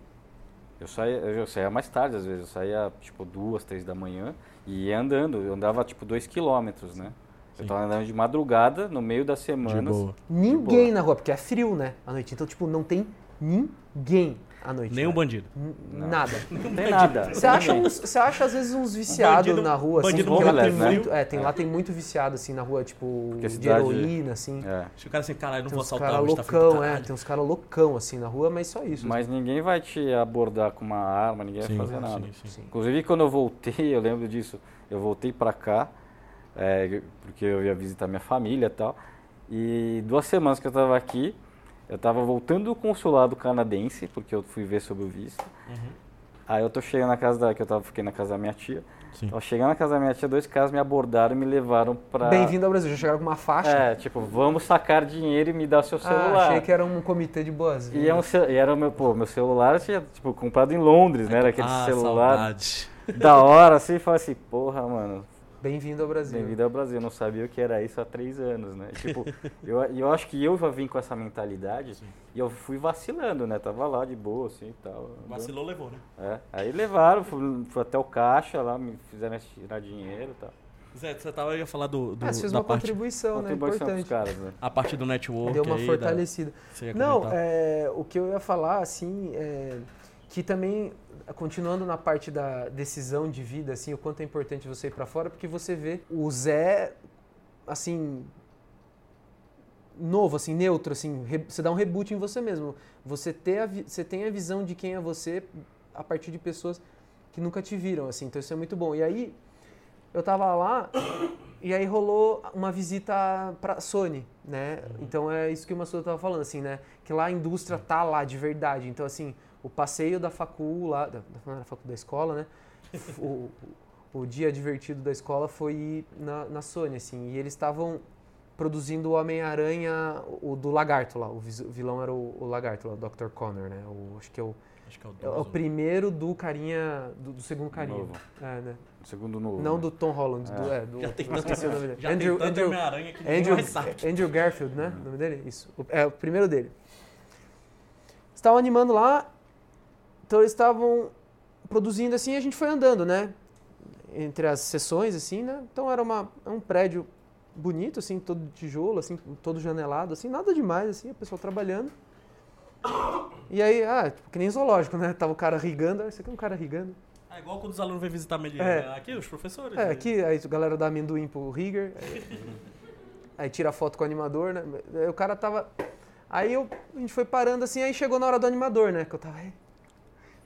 Eu saía, eu saía mais tarde, às vezes. Eu saía, tipo, duas, três da manhã e ia andando. Eu andava, tipo, dois quilômetros, né? Sim. Eu tava andando de madrugada, no meio das De semanas. boa. ninguém boa. na rua, porque é frio, né? À noite. Então, tipo, não tem ninguém à noite. Nem o né? bandido. N-. Nada. Tem nada. Você acha, uns, você acha às vezes uns viciados bandido- na rua, assim, bandido lá tem né? muito, é, tem, lá tem muito viciado assim na rua, tipo, a de cidade- heroína, assim. É. Se o cara assim, caralho, não Tem vou uns assaltar hoje, tá loucão, pra é, tem uns caras loucão assim na rua, mas só isso. Mas ninguém vai te abordar com uma arma, ninguém Sim, vai fazer nada. sim, sim. Sim. Inclusive, quando eu voltei, eu lembro disso, eu voltei pra cá, é, porque eu ia visitar minha família e tal. E duas semanas que eu tava aqui, eu tava voltando do consulado canadense, porque eu fui ver sobre o visto. Uhum. Aí eu tô chegando na casa da, que eu tava, fiquei na casa da minha tia. Sim. Tava chegando na casa da minha tia, dois caras me abordaram e me levaram pra... Bem-vindo ao Brasil, já chegaram com uma faixa. É, tipo, vamos sacar dinheiro e me dar o seu ah, celular. achei que era um comitê de boas. E, é um, ce- e era o meu, pô, meu celular eu tinha, tipo, comprado em Londres, né? Era aquele ah, celular saudade. da hora, assim, e falei assim, porra, mano, Bem-vindo ao Brasil. bem-vindo ao Brasil. Eu não sabia o que era isso há três anos, né? Tipo, eu, eu acho que eu já vim com essa mentalidade e eu fui vacilando, né? Tava lá de boa, assim, e tal. Vacilou, levou, né? É. Aí levaram, fui, fui até o caixa lá, me fizeram tirar dinheiro e tal. Zé, você tava aí a falar do, do Ah, você fez da uma parte, contribuição, né? Contribuição Importante. caras, né? a parte do network Deu uma aí, da- fortalecida. ia Não, é, o que eu ia falar, assim, é que também, continuando na parte da decisão de vida, assim, o quanto é importante você ir pra fora, porque você vê o Zé, assim, novo, assim, neutro, assim, você dá um reboot em você mesmo. Você, ter você tem a visão de quem é você a partir de pessoas que nunca te viram, assim, então isso é muito bom. E aí, eu tava lá e aí rolou uma visita pra Sony, né? Então é isso que o Massuda tava falando, assim, né? Que lá a indústria tá lá de verdade. Então, assim, o passeio da facul lá, da, facul da escola, né? O, o dia divertido da escola foi ir na, na Sony, assim. E eles estavam produzindo o Homem-Aranha, o do Lagarto lá. O vilão era o, o Lagarto lá, o Dr. Connor, né? O, acho que é o, Acho que é o é o 12. primeiro do carinha, do, do segundo carinha. Novo. É, né? Segundo novo. Não né? do Tom Holland, do, É. é, do, Já tem esqueci o nome dele. Já Andrew, tem tanto Andrew, Homem-Aranha que Andrew. Andrew Garfield, né? O nome dele? Isso. O- É o primeiro dele. Estavam animando lá, então eles estavam produzindo assim e a gente foi andando, né? entre as sessões, assim, né? Então era uma, é um prédio bonito, assim, todo de tijolo, assim, todo janelado, assim, nada demais, assim, a pessoa trabalhando. E aí, ah, tipo, que nem zoológico, né? Tava o cara rigando, ah, esse aqui é um cara rigando. É igual quando os alunos vêm visitar a medida. É. Aqui, os professores. É, aqui aí a galera dá amendoim pro rigger, aí, aí tira foto com o animador, né? Aí o cara tava... Aí eu, a gente foi parando assim, aí chegou na hora do animador, né? Que eu tava, "Ei,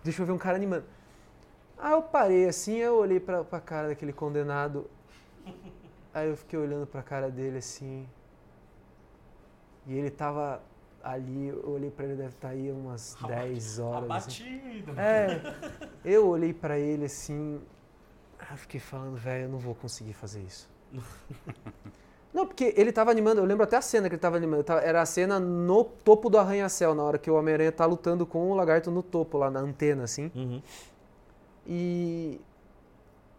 deixa eu ver um cara animando. Aí eu parei assim, eu olhei pra, pra cara daquele condenado. Aí eu fiquei olhando pra cara dele assim. E ele tava ali, eu olhei pra ele, deve estar aí umas 10 horas. assim. Abatido. É, eu olhei pra ele assim, eu fiquei falando, velho, eu não vou conseguir fazer isso. Não, porque ele tava animando, eu lembro até a cena que ele tava animando, era a cena no topo do arranha-céu, na hora que o Homem-Aranha tá lutando com o lagarto no topo, lá na antena, assim. Uhum. E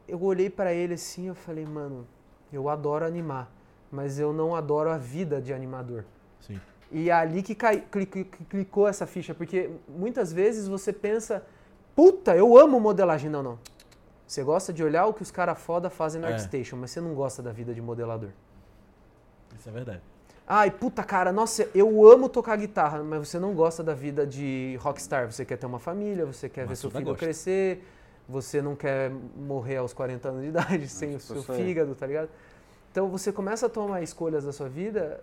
eu olhei pra ele assim, eu falei, mano, eu adoro animar, mas eu não adoro a vida de animador. Sim. E é ali que cai, cli- cli- clicou essa ficha, porque muitas vezes você pensa, puta, eu amo modelagem. Não, não. Você gosta de olhar o que os caras foda fazem no É. ArtStation, mas você não gosta da vida de modelador. Isso é verdade. Ai, puta cara, nossa, eu amo tocar guitarra, mas você não gosta da vida de rockstar. Você quer ter uma família, você quer ver Mas seu tudo filho gosta. crescer, você não quer morrer aos 40 anos de idade sem o seu fígado, tá ligado? Então você começa a tomar escolhas da sua vida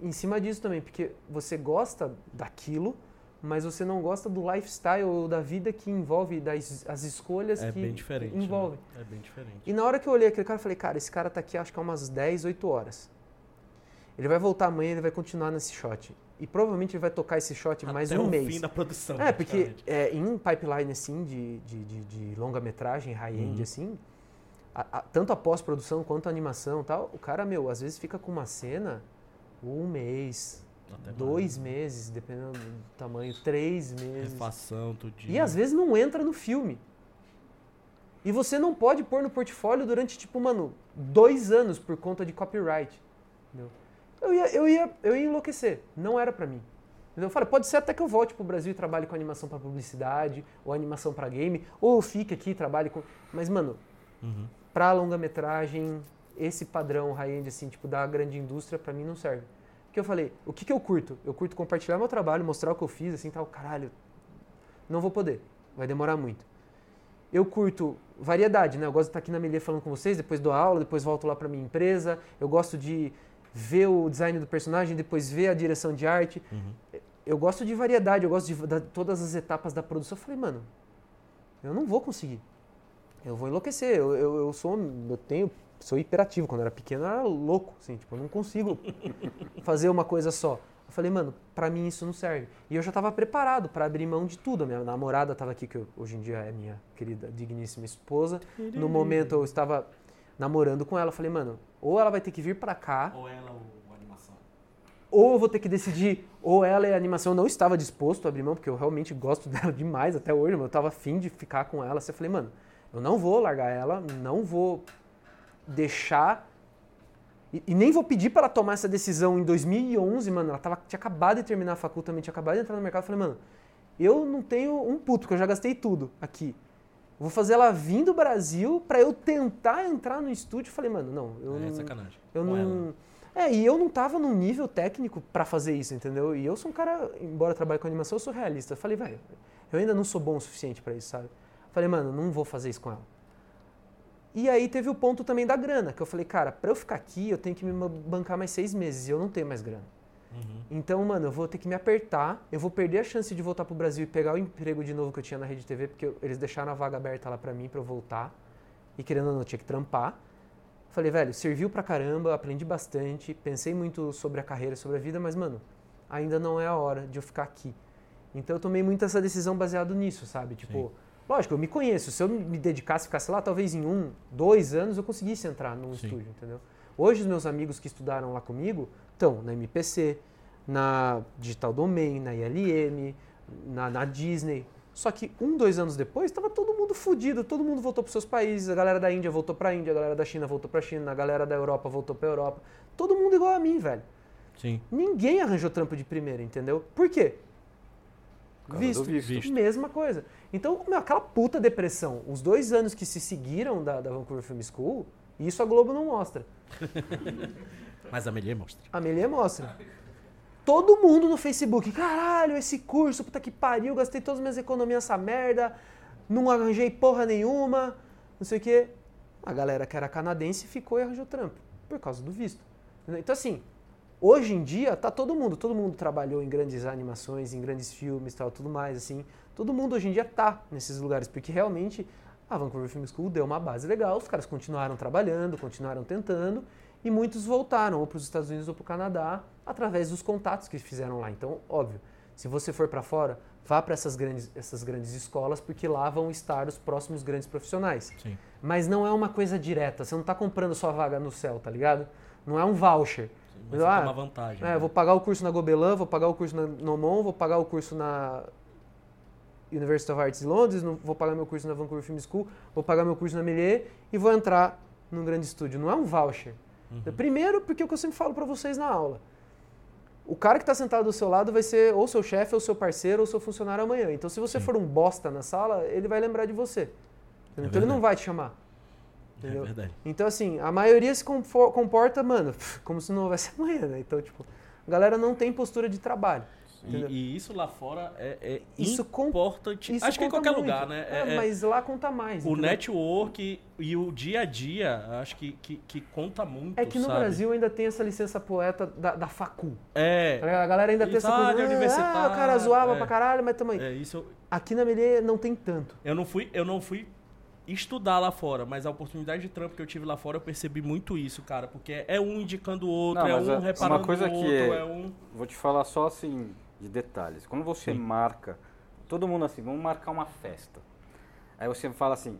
em cima disso também, porque você gosta daquilo, mas você não gosta do lifestyle ou da vida que envolve, das as escolhas É que bem diferente. né? envolvem. É bem diferente. E na hora que eu olhei aquele cara, eu falei, cara, esse cara tá aqui acho que há umas 10, 8 horas. Ele vai voltar amanhã, ele vai continuar nesse shot. E provavelmente ele vai tocar esse shot mais Até um o mês. fim da produção. É, porque é, em um pipeline assim, de, de, de, de longa-metragem, high-end Uhum. assim, a- a- tanto a pós-produção quanto a animação e tal, o cara, meu, às vezes fica com uma cena um mês, Até mais. dois meses, dependendo do tamanho, três meses. Refação, tudinho. E às vezes não entra no filme. E você não pode pôr no portfólio durante, tipo, mano, dois anos por conta de copyright. Entendeu? Eu ia, eu ia, eu ia enlouquecer. Não era pra mim. Eu falei, pode ser até que eu volte pro Brasil e trabalhe com animação pra publicidade, ou animação pra game, ou fique aqui e trabalhe com. Mas, mano, Uhum. pra longa-metragem, esse padrão high-end, assim, tipo, da grande indústria, pra mim não serve. Porque eu falei, o que, que eu curto? Eu curto compartilhar meu trabalho, mostrar o que eu fiz, assim, tal, caralho. Não vou poder, vai demorar muito. Eu curto variedade, né? Eu gosto de estar aqui na Melier falando com vocês, depois dou aula, depois volto lá pra minha empresa. Eu gosto de ver o design do personagem, depois ver a direção de arte. Uhum. Eu gosto de variedade, eu gosto de da- todas as etapas da produção. Eu falei, mano, eu não vou conseguir. Eu vou enlouquecer. Eu, eu, eu sou, eu tenho, sou hiperativo. Quando eu era pequeno, eu era louco, assim, tipo, eu não consigo fazer uma coisa só. Eu falei, mano, pra mim isso não serve. E eu já tava preparado pra abrir mão de tudo. A minha namorada tava aqui, que eu- hoje em dia é minha querida, digníssima esposa. No momento eu estava namorando com ela. Eu falei, mano, ou ela vai ter que vir pra cá, Ou ela ou animação. ou eu vou ter que decidir, ou ela e a animação. Eu não estava disposto a abrir mão, porque eu realmente gosto dela demais até hoje, mas eu estava afim de ficar com ela. Assim, eu falei, mano, eu não vou largar ela, não vou deixar. E, e nem vou pedir para ela tomar essa decisão em 2011, mano. Ela tava, tinha acabado de terminar a faculdade, também tinha acabado de entrar no mercado. Eu falei, mano, eu não tenho um puto, porque eu já gastei tudo aqui. Vou fazer ela vir do Brasil para eu tentar entrar no estúdio. Falei, mano, não, eu é não. sacanagem. Eu Com ela. não. É, e eu não tava num nível técnico pra fazer isso, entendeu? E eu sou um cara, embora trabalhe com animação, eu sou realista. Falei, velho, eu ainda não sou bom o suficiente pra isso, sabe? Falei, mano, não vou fazer isso com ela. E aí teve o ponto também da grana, que eu falei, cara, pra eu ficar aqui, eu tenho que me bancar mais seis meses e eu não tenho mais grana. Uhum. Então, mano, eu vou ter que me apertar, eu vou perder a chance de voltar pro Brasil e pegar o emprego de novo que eu tinha na Rede TV, porque eu- eles deixaram a vaga aberta lá pra mim, pra eu voltar. E querendo ou não, eu tinha que trampar. Falei, velho, serviu pra caramba, aprendi bastante, pensei muito sobre a carreira, sobre a vida, mas, mano, ainda não é a hora de eu ficar aqui. Então eu tomei muito essa decisão baseado nisso, sabe? Tipo, Sim. lógico, eu me conheço. Se eu me dedicasse, ficasse lá, talvez em um, dois anos eu conseguisse entrar num Sim. estúdio, entendeu? Hoje os meus amigos que estudaram lá comigo estão na MPC, na Digital Domain, na ILM, na, na Disney. Só que um, dois anos depois, estava todo mundo fudido, todo mundo voltou para seus países, a galera da Índia voltou para a Índia, a galera da China voltou para a China, a galera da Europa voltou para a Europa. Todo mundo igual a mim, velho. Sim. Ninguém arranjou trampo de primeira, entendeu? Por quê? Visto. Visto. Mesma coisa. Então, meu, aquela puta depressão, os dois anos que se seguiram da, da Vancouver Film School, isso a Globo não mostra. Mas a Melier mostra. A Melia mostra. Todo mundo no Facebook, caralho, esse curso, puta que pariu, gastei todas as minhas economias nessa merda, não arranjei porra nenhuma, não sei o quê. A galera que era canadense ficou e arranjou trampo, por causa do visto. Então assim, hoje em dia tá todo mundo, todo mundo trabalhou em grandes animações, em grandes filmes, tal, tudo mais assim. Todo mundo hoje em dia tá nesses lugares, porque realmente a Vancouver Film School deu uma base legal, os caras continuaram trabalhando, continuaram tentando, e muitos voltaram ou para os Estados Unidos ou para o Canadá através dos contatos que fizeram lá. Então, óbvio, se você for para fora, vá para essas grandes, essas grandes escolas, porque lá vão estar os próximos grandes profissionais. Sim. Mas não é uma coisa direta, você não está comprando sua vaga no céu, tá ligado? Não é um voucher. Mas você Ah, tem uma vantagem. É, né? vou pagar o curso na Gobelin, vou pagar o curso na Nomon, vou pagar o curso na University of Arts de Londres, não- vou pagar meu curso na Vancouver Film School, vou pagar meu curso na Melier e vou entrar num grande estúdio. Não é um voucher. Uhum. Primeiro, porque é o que eu sempre falo pra vocês na aula. O cara que está sentado do seu lado vai ser ou seu chefe, ou seu parceiro, ou seu funcionário amanhã. Então, se você Sim. for um bosta na sala, ele vai lembrar de você. Então, ele não vai te chamar. É entendeu? verdade. Então, assim, a maioria se comporta, mano, como se não houvesse amanhã, né? Então, tipo, a galera não tem postura de trabalho. Entendeu? E, e isso lá fora é, é Isso com- importante. Isso Acho que em qualquer muito. lugar, né? É, É- é- mas lá conta mais. o entendeu? network e o dia a dia, acho que, que, que conta muito. É que no sabe? Brasil ainda tem essa licença poeta da, da facu. É. Tá? A galera ainda tem essa ah, coisa. Ah, universitário, o cara zoava é. pra caralho, mas também. É isso. eu- Aqui na Melier não tem tanto. Eu não fui, eu não fui estudar lá fora, mas a oportunidade de trampo que eu tive lá fora, eu percebi muito isso, cara, porque é um indicando o outro, Não, é um é- reparando uma coisa o outro, é- é um Vou te falar só assim de detalhes. Quando você Sim. marca, todo mundo assim, vamos marcar uma festa. Aí você fala assim,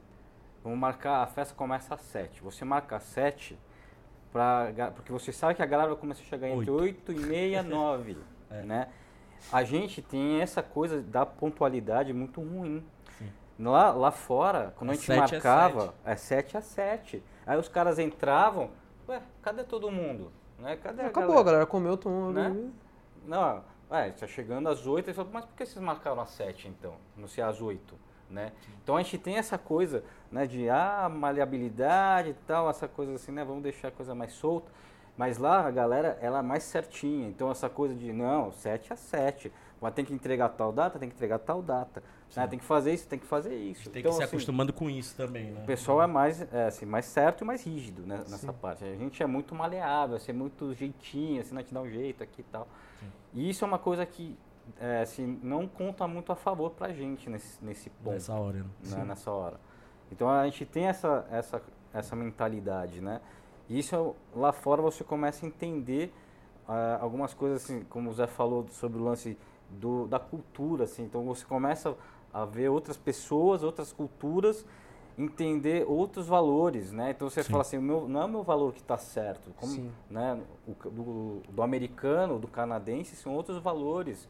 vamos marcar, a festa começa às 7. Você marca às 7 pra, porque você sabe que a galera vai começar a chegar entre Oito. 8 e meia, 9, né? A gente tem essa coisa da pontualidade muito ruim. Sim. Lá, lá fora, quando a É gente sete a marcava, é 7 a 7. Aí os caras entravam, ué, cadê todo mundo? Né? Cadê a Acabou, galera? a galera comeu, tomou. Né? Não, é, tá chegando às 8, e fala, mas por que vocês marcaram às 7 então? Não sei às 8, né? Então a gente tem essa coisa, né, de ah, maleabilidade e tal, essa coisa assim, né, vamos deixar a coisa mais solta. Mas lá a galera, ela é mais certinha. Então essa coisa de, não, 7 a 7. Mas tem que entregar tal data, tem que entregar tal data. Né? Tem que fazer isso, tem que fazer isso. tem então, que se assim, acostumando com isso também, né? o pessoal é mais, é, assim, mais certo e mais rígido né, nessa parte. A gente é muito maleável, assim, é muito jeitinho, assim, não te dá um jeito aqui e tal. E isso é uma coisa que é, assim, não conta muito a favor pra gente nesse, nesse ponto, Nessa hora, né? né, nessa hora. Então a gente tem essa, essa, essa mentalidade, né? E isso lá fora você começa a entender ah, algumas coisas, assim, como o Zé falou sobre o lance do, da cultura, assim. Então você começa a ver outras pessoas, outras culturas, entender outros valores, né? Então você Sim. fala assim, o meu, não é o meu valor que está certo, como, Sim. né? O, do, do americano, do canadense são outros valores.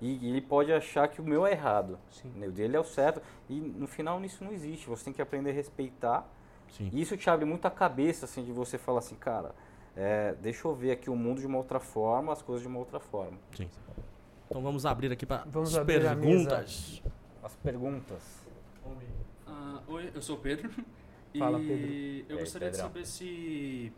E, e ele pode achar que o meu é errado, Sim. né? o dele é o certo. E no final isso não existe. Você tem que aprender a respeitar. Sim. E isso te abre muito a cabeça, assim, de você falar assim, cara, é, deixa eu ver aqui o mundo de uma outra forma, as coisas de uma outra forma. Sim. Então vamos abrir aqui para as perguntas. As perguntas. Ah, oi, eu sou o Pedro. Fala, e Pedro. eu E aí, gostaria de saber se,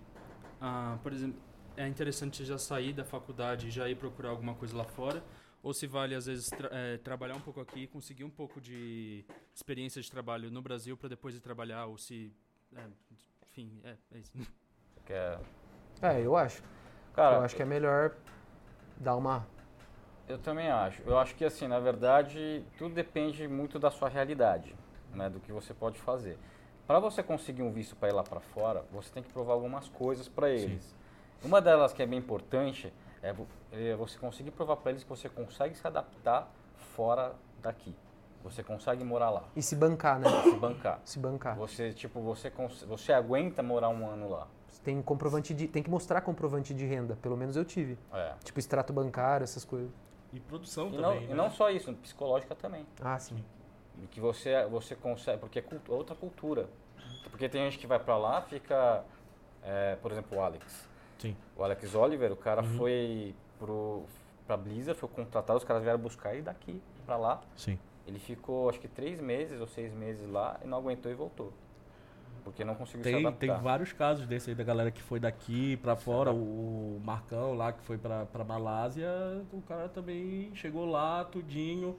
ah, por exemplo, é interessante já sair da faculdade e já ir procurar alguma coisa lá fora, ou se vale às vezes tra- eh, trabalhar um pouco aqui, conseguir um pouco de experiência de trabalho no Brasil para depois ir trabalhar, ou se, é, enfim, é, é isso. Que é, É, eu acho. cara, eu acho que é melhor dar uma. Eu também acho. Eu acho que assim, na verdade, tudo depende muito da sua realidade, né, do que você pode fazer. Para você conseguir um visto para ir lá para fora, você tem que provar algumas coisas para eles. Uma delas que é bem importante é é você conseguir provar para eles que você consegue se adaptar fora daqui. Você consegue morar lá, E se bancar, né? se bancar. Se bancar. Você tipo, você você aguenta morar um ano lá. Tem comprovante de. Tem que mostrar comprovante de renda. Pelo menos eu tive. É. Tipo, extrato bancário, essas coisas. E produção E não, também. e né? não só isso, psicológica também. Ah, sim. E que você você consegue porque é cultu- outra cultura porque tem gente que vai pra lá fica é, por exemplo o Alex Sim. o Alex Oliver o cara Uhum. foi pro pra Blizzard foi contratado os caras vieram buscar ele daqui pra lá. Sim. Ele ficou acho que três meses ou seis meses lá e não aguentou e voltou. Porque não conseguiu se Tem, adaptar. tem vários casos desse aí da galera que foi daqui pra fora, o Marcão lá que foi pra Malásia, o cara também chegou lá, tudinho,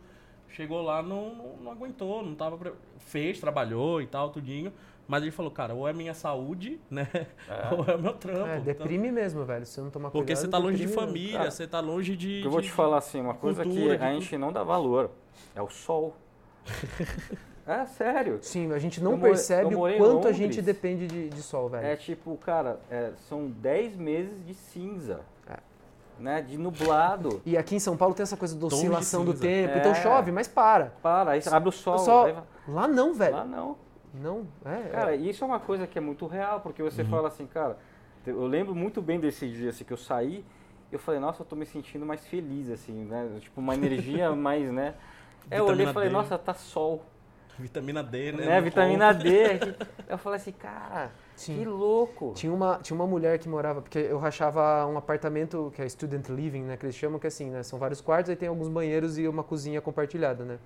chegou lá, não, não, não aguentou, não tava. pre- Fez, trabalhou e tal, tudinho. Mas ele falou, cara, ou é minha saúde, né? É. Ou é o meu trampo. É, Então, deprime mesmo, velho. Se você não tomar cuidado. porque você tá longe de família, você tá longe de. Eu vou de- te falar assim, uma coisa cultura, que a gente não dá valor é o sol. é sério. Sim, a gente não Eu percebe o quanto a gente depende de, de sol, velho. É tipo, cara, é, são 10 meses de cinza. É. Né? De nublado. E aqui em São Paulo tem essa coisa da oscilação do tempo. É. Então chove, mas para. Para, aí abre o sol. Só- aí vai- Lá não, velho. Lá não. Não, é. Cara, e isso é uma coisa que é muito real, porque você Uhum. fala assim, cara, eu lembro muito bem desse dia assim, que eu saí, eu falei, nossa, eu tô me sentindo mais feliz, assim, né? Tipo, uma energia mais, né? Aí eu olhei e falei, nossa, tá sol, Vitamina D, né? né? Vitamina corpo. D. Eu falei assim, cara, Sim. que louco. Tinha uma, tinha uma mulher que morava, porque eu rachava um apartamento que é student living, né, que eles chamam, que é assim, né, são vários quartos, aí tem alguns banheiros e uma cozinha compartilhada, né.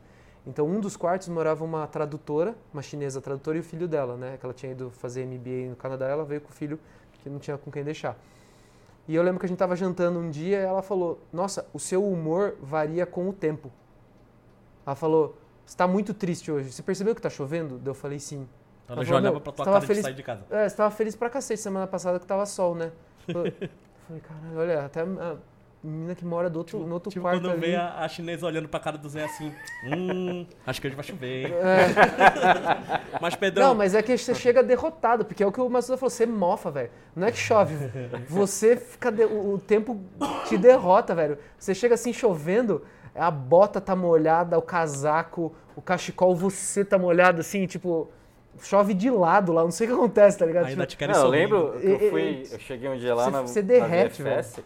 Então, um dos quartos morava uma tradutora, uma chinesa tradutora, e o filho dela, né, que ela tinha ido fazer MBA no Canadá, ela veio com o filho que não tinha com quem deixar. E eu lembro que a gente tava jantando um dia e ela falou, nossa, o seu humor varia com o tempo. Ela falou, você tá muito triste hoje, você percebeu que tá chovendo? Eu falei, sim. Ela Ela já falou, olhava "Meu, pra tua cara feliz- de sair de casa. É, você tava feliz pra cacete semana passada que tava sol, né? Eu falei, caralho, olha, até a menina que mora do outro, no outro Tipo, quarto quando ali. vê a, a chinesa olhando pra cara do Zé assim, hum, acho que hoje vai chover, hein? É, Mas, Pedrão, não, mas é que você chega derrotado, porque é o que o Massuda falou, você mofa, velho. Não é que chove, você fica. de- o tempo te derrota, velho. Você chega assim chovendo, a bota tá molhada, o casaco, o cachecol, você tá molhado assim, tipo. Chove de lado lá, não sei o que acontece, tá ligado? ainda Tipo, te querem Não, eu lembro que eu fui, eu cheguei um dia lá você- na, você na derrete, VFS,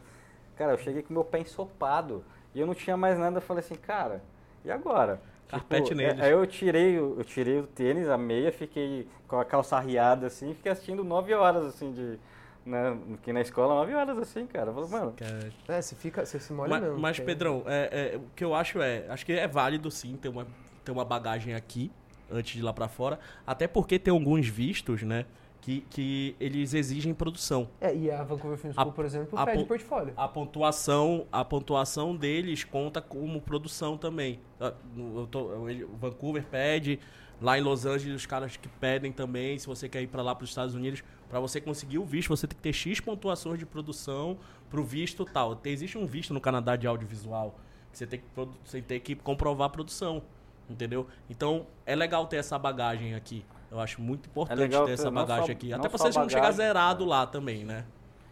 cara, eu cheguei com meu pé ensopado e eu não tinha mais nada, eu falei assim, cara, e agora? Carpete neles. é- Aí eu tirei, o- eu tirei o tênis, a meia, fiquei com a calça arriada assim, fiquei assistindo nove horas assim de né, aqui na escola, nove horas assim, cara. Eu falei, mano, Cara, É, você fica. Você se molha Mas, mesmo. mas, porque- Pedrão, é, é, o que eu acho é. Acho que é válido sim ter uma, ter uma bagagem aqui antes de ir lá pra fora. Até porque tem alguns vistos, né? Que, que eles exigem produção. É, e a Vancouver Film A- School, por exemplo, a pede portfólio. A pontuação, a pontuação deles conta como produção também. Ah, eu tô- eu- Vancouver pede, lá em Los Angeles os caras que pedem também, se você quer ir para lá para os Estados Unidos, para você conseguir o visto, você tem que ter X pontuações de produção pro visto tal. Tem, existe um visto no Canadá de audiovisual, que você tem que, você tem que comprovar a produção, entendeu? Então, é legal ter essa bagagem aqui. Eu acho muito importante legal ter essa bagagem só- aqui. Até pra só você não chegar bagagem, zerado é. lá também, né?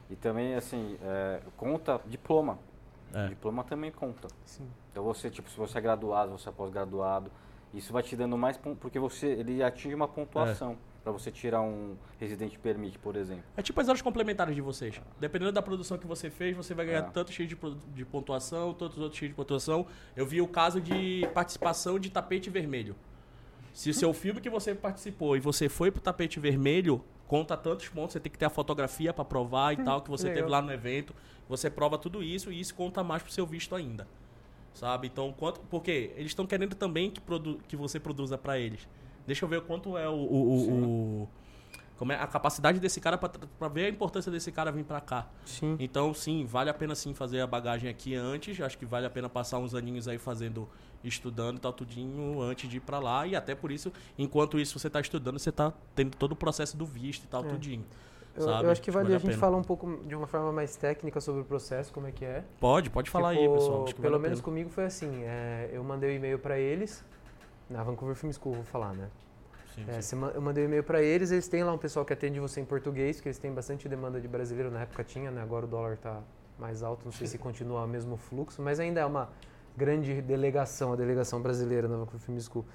e também assim, é, conta diploma. É. Diploma também conta. Sim. Então você, tipo, se você é graduado, se você é pós-graduado, isso vai te dando mais porque você ele atinge uma pontuação para você tirar um residente permit, por exemplo. É tipo as horas complementares de vocês. Dependendo da produção que você fez, você vai ganhar É. tanto X de, de pontuação, tantos outros X de pontuação. Eu vi o caso de participação de tapete vermelho. Se o seu filme que você participou e você foi pro tapete vermelho, conta tantos pontos, você tem que ter a fotografia para provar e tal, que você legal. teve lá no evento. Você prova tudo isso e isso conta mais pro seu visto ainda. Sabe? Então, quanto. Porque eles estão querendo também que, produ, que você produza para eles. Deixa eu ver quanto é o. o- o- como é a capacidade desse cara para ver a importância desse cara vir para cá. Sim. Então, sim, vale a pena sim fazer a bagagem aqui antes. Acho que vale a pena passar uns aninhos aí fazendo, estudando e tal, tudinho antes de ir para lá. E até por isso, enquanto isso você tá estudando, você tá tendo todo o processo do visto e tal, É. tudinho. Eu, eu acho que que vale, vale a a gente falar um pouco de uma forma mais técnica sobre o processo, como é que é. Pode, pode falar aí, Tipo, pessoal. Acho que Pelo vale menos comigo foi assim, é, eu mandei o e-mail pra eles, na Vancouver Film School, vou falar, né? Sim, É, sim. eu mandei o e-mail pra eles, eles têm lá um pessoal que atende você em português, porque eles têm bastante demanda de brasileiro, na época tinha, né? Agora o dólar tá mais alto, não sei se continua o mesmo fluxo, mas ainda é uma grande delegação, a delegação brasileira na Vancouver Film School.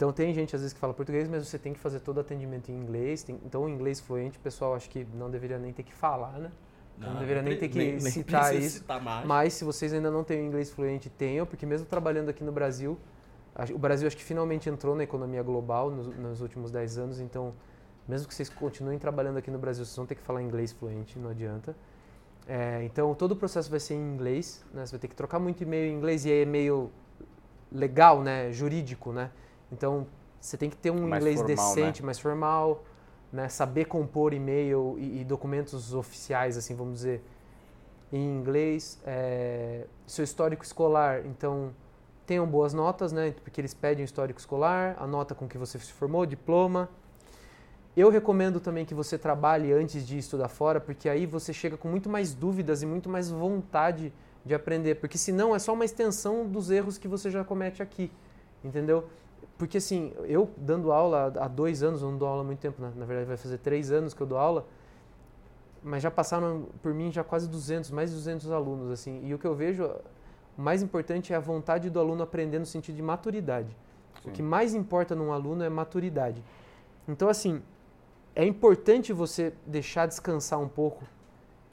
Então tem gente às vezes que fala português, mas você tem que fazer todo atendimento em inglês. tem- então o inglês fluente, o pessoal acho que não deveria nem ter que falar, né? Não deveria nem ter que citar precisa isso. citar. Mas se vocês ainda não têm o inglês fluente, tenham, porque mesmo trabalhando aqui no Brasil, o Brasil acho que finalmente entrou na economia global nos, nos últimos 10 anos, então mesmo que vocês continuem trabalhando aqui no Brasil, vocês vão ter que falar inglês fluente, não adianta. É, então todo o processo vai ser em inglês, né? você vai ter que trocar muito e-mail em inglês e é e-mail legal, né, jurídico, né? Então, você tem que ter um Mais inglês formal, decente, mais formal, né? Saber compor e-mail e, e documentos oficiais, assim, vamos dizer, em inglês. É, seu histórico escolar, então, tenham boas notas, né? Porque eles pedem o histórico escolar, a nota com que você se formou, diploma. Eu recomendo também que você trabalhe antes de estudar fora, porque aí você chega com muito mais dúvidas e muito mais vontade de aprender, porque senão é só uma extensão dos erros que você já comete aqui, entendeu? Porque assim, eu dando aula há dois anos, eu não dou aula há muito tempo, na, na verdade vai fazer três anos que eu dou aula, mas já passaram por mim já quase 200, mais de 200 alunos, assim, e o que eu vejo, o mais importante é a vontade do aluno aprender no sentido de maturidade. Sim. O que mais importa num aluno é maturidade. Então, assim, é importante você deixar descansar um pouco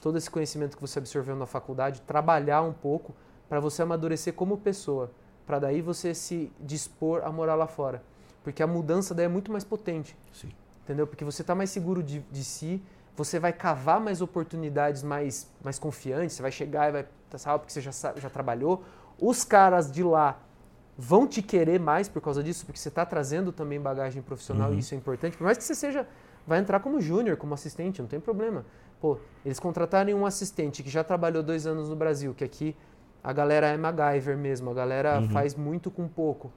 todo esse conhecimento que você absorveu na faculdade, trabalhar um pouco para você amadurecer como pessoa, para daí você se dispor a morar lá fora. Porque a mudança daí é muito mais potente, Sim. entendeu? Porque você está mais seguro de, de si, você vai cavar mais oportunidades mais, mais confiantes, você vai chegar e vai, tá, sabe, porque você já, já trabalhou. Os caras de lá vão te querer mais por causa disso, porque você está trazendo também bagagem profissional Uhum. e isso é importante. Por mais que você seja, vai entrar como júnior, como assistente, não tem problema. Pô, eles contratarem um assistente que já trabalhou dois anos no Brasil, que aqui a galera é MacGyver mesmo, a galera Uhum. faz muito com pouco.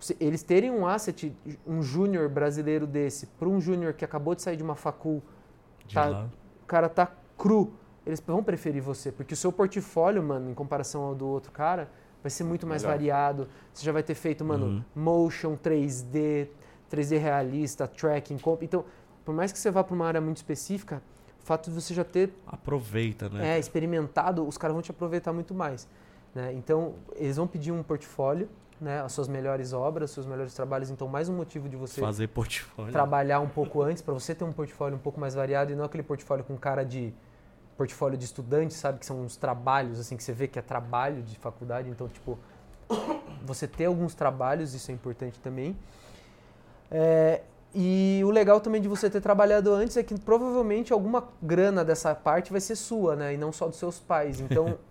Se- Eles terem um asset, um júnior brasileiro desse, para um júnior que acabou de sair de uma facul, De Tá. o cara tá cru, eles vão preferir você, porque o seu portfólio, mano, em comparação ao do outro cara, vai ser muito mais Melhor. variado. Você já vai ter feito, mano, Uhum. motion 3D, 3D realista, tracking, comp. Então, por mais que você vá para uma área muito específica, fato de você já ter Aproveita, né? é, experimentado, os caras vão te aproveitar muito mais. Né? Então, eles vão pedir um portfólio, né? as suas melhores obras, os seus melhores trabalhos. Então, mais um motivo de você Fazer portfólio. trabalhar um pouco antes, para você ter um portfólio um pouco mais variado e não aquele portfólio com cara de portfólio de estudante, sabe? Que são uns trabalhos, assim, que você vê que é trabalho de faculdade. Então, tipo, você ter alguns trabalhos, isso é importante também. É, e o legal também de você ter trabalhado antes é que provavelmente alguma grana dessa parte vai ser sua, né? E não só dos seus pais. Então,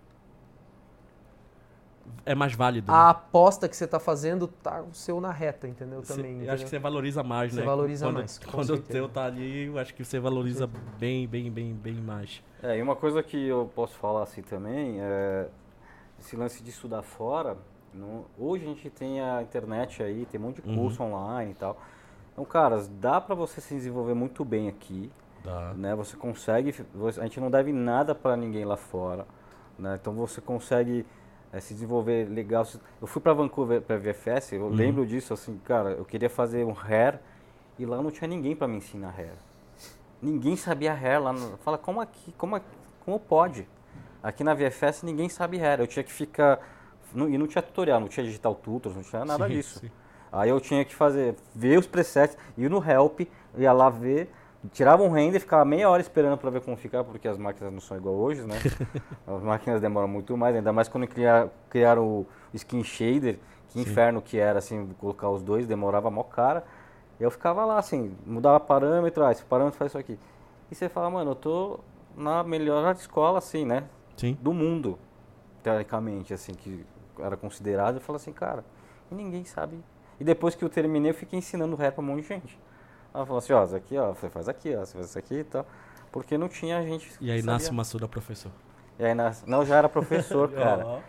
É mais válido. a aposta que você está fazendo tá o seu na reta, entendeu? Também. eu entendeu? acho que você valoriza mais, Você né? valoriza quando, mais, com Quando o teu tá ali, eu acho que você valoriza bem, bem, bem, bem mais. É, e uma coisa que eu posso falar assim também é esse lance de estudar fora. não- hoje a gente tem a internet aí, tem um monte de Uhum. curso online e tal. Então, caras, dá pra você se desenvolver muito bem aqui, Dá. né? Você consegue, você- a gente não deve nada pra ninguém lá fora, né? Então você consegue eh, se desenvolver legal. Eu fui pra Vancouver pra VFS, eu Uhum. lembro disso assim, cara, eu queria fazer um hair e lá não tinha ninguém pra me ensinar hair. Ninguém sabia hair lá. No, fala, como aqui, como, como pode? Aqui na VFS ninguém sabe hair. Eu tinha que ficar. não- e não tinha tutorial, não tinha digital tutors, não tinha nada Sim, disso. sim. Aí eu tinha que fazer, ver os presets, ir no help, ia lá ver, tirava um render, ficava meia hora esperando para ver como ficar, porque as máquinas não são igual hoje, né? as máquinas demoram muito mais, ainda mais quando criar, criaram o skin shader, que inferno que era, assim, colocar os dois, demorava mó cara. Eu ficava lá, assim, mudava parâmetro, ah, esse parâmetro faz isso aqui. E você fala, mano, eu tô na melhor escola, assim, né? Sim. do mundo, teoricamente, assim, que era considerado, eu falo assim, cara, e ninguém sabe. E depois que eu terminei, eu fiquei ensinando rap pra um monte de gente. Ela falou assim, ó, isso aqui, ó, você faz aqui, ó, você faz isso aqui e tal. Porque não tinha gente que E aí sabia. nasce uma Suda professor. E aí nasce... Não, eu já era professor, cara.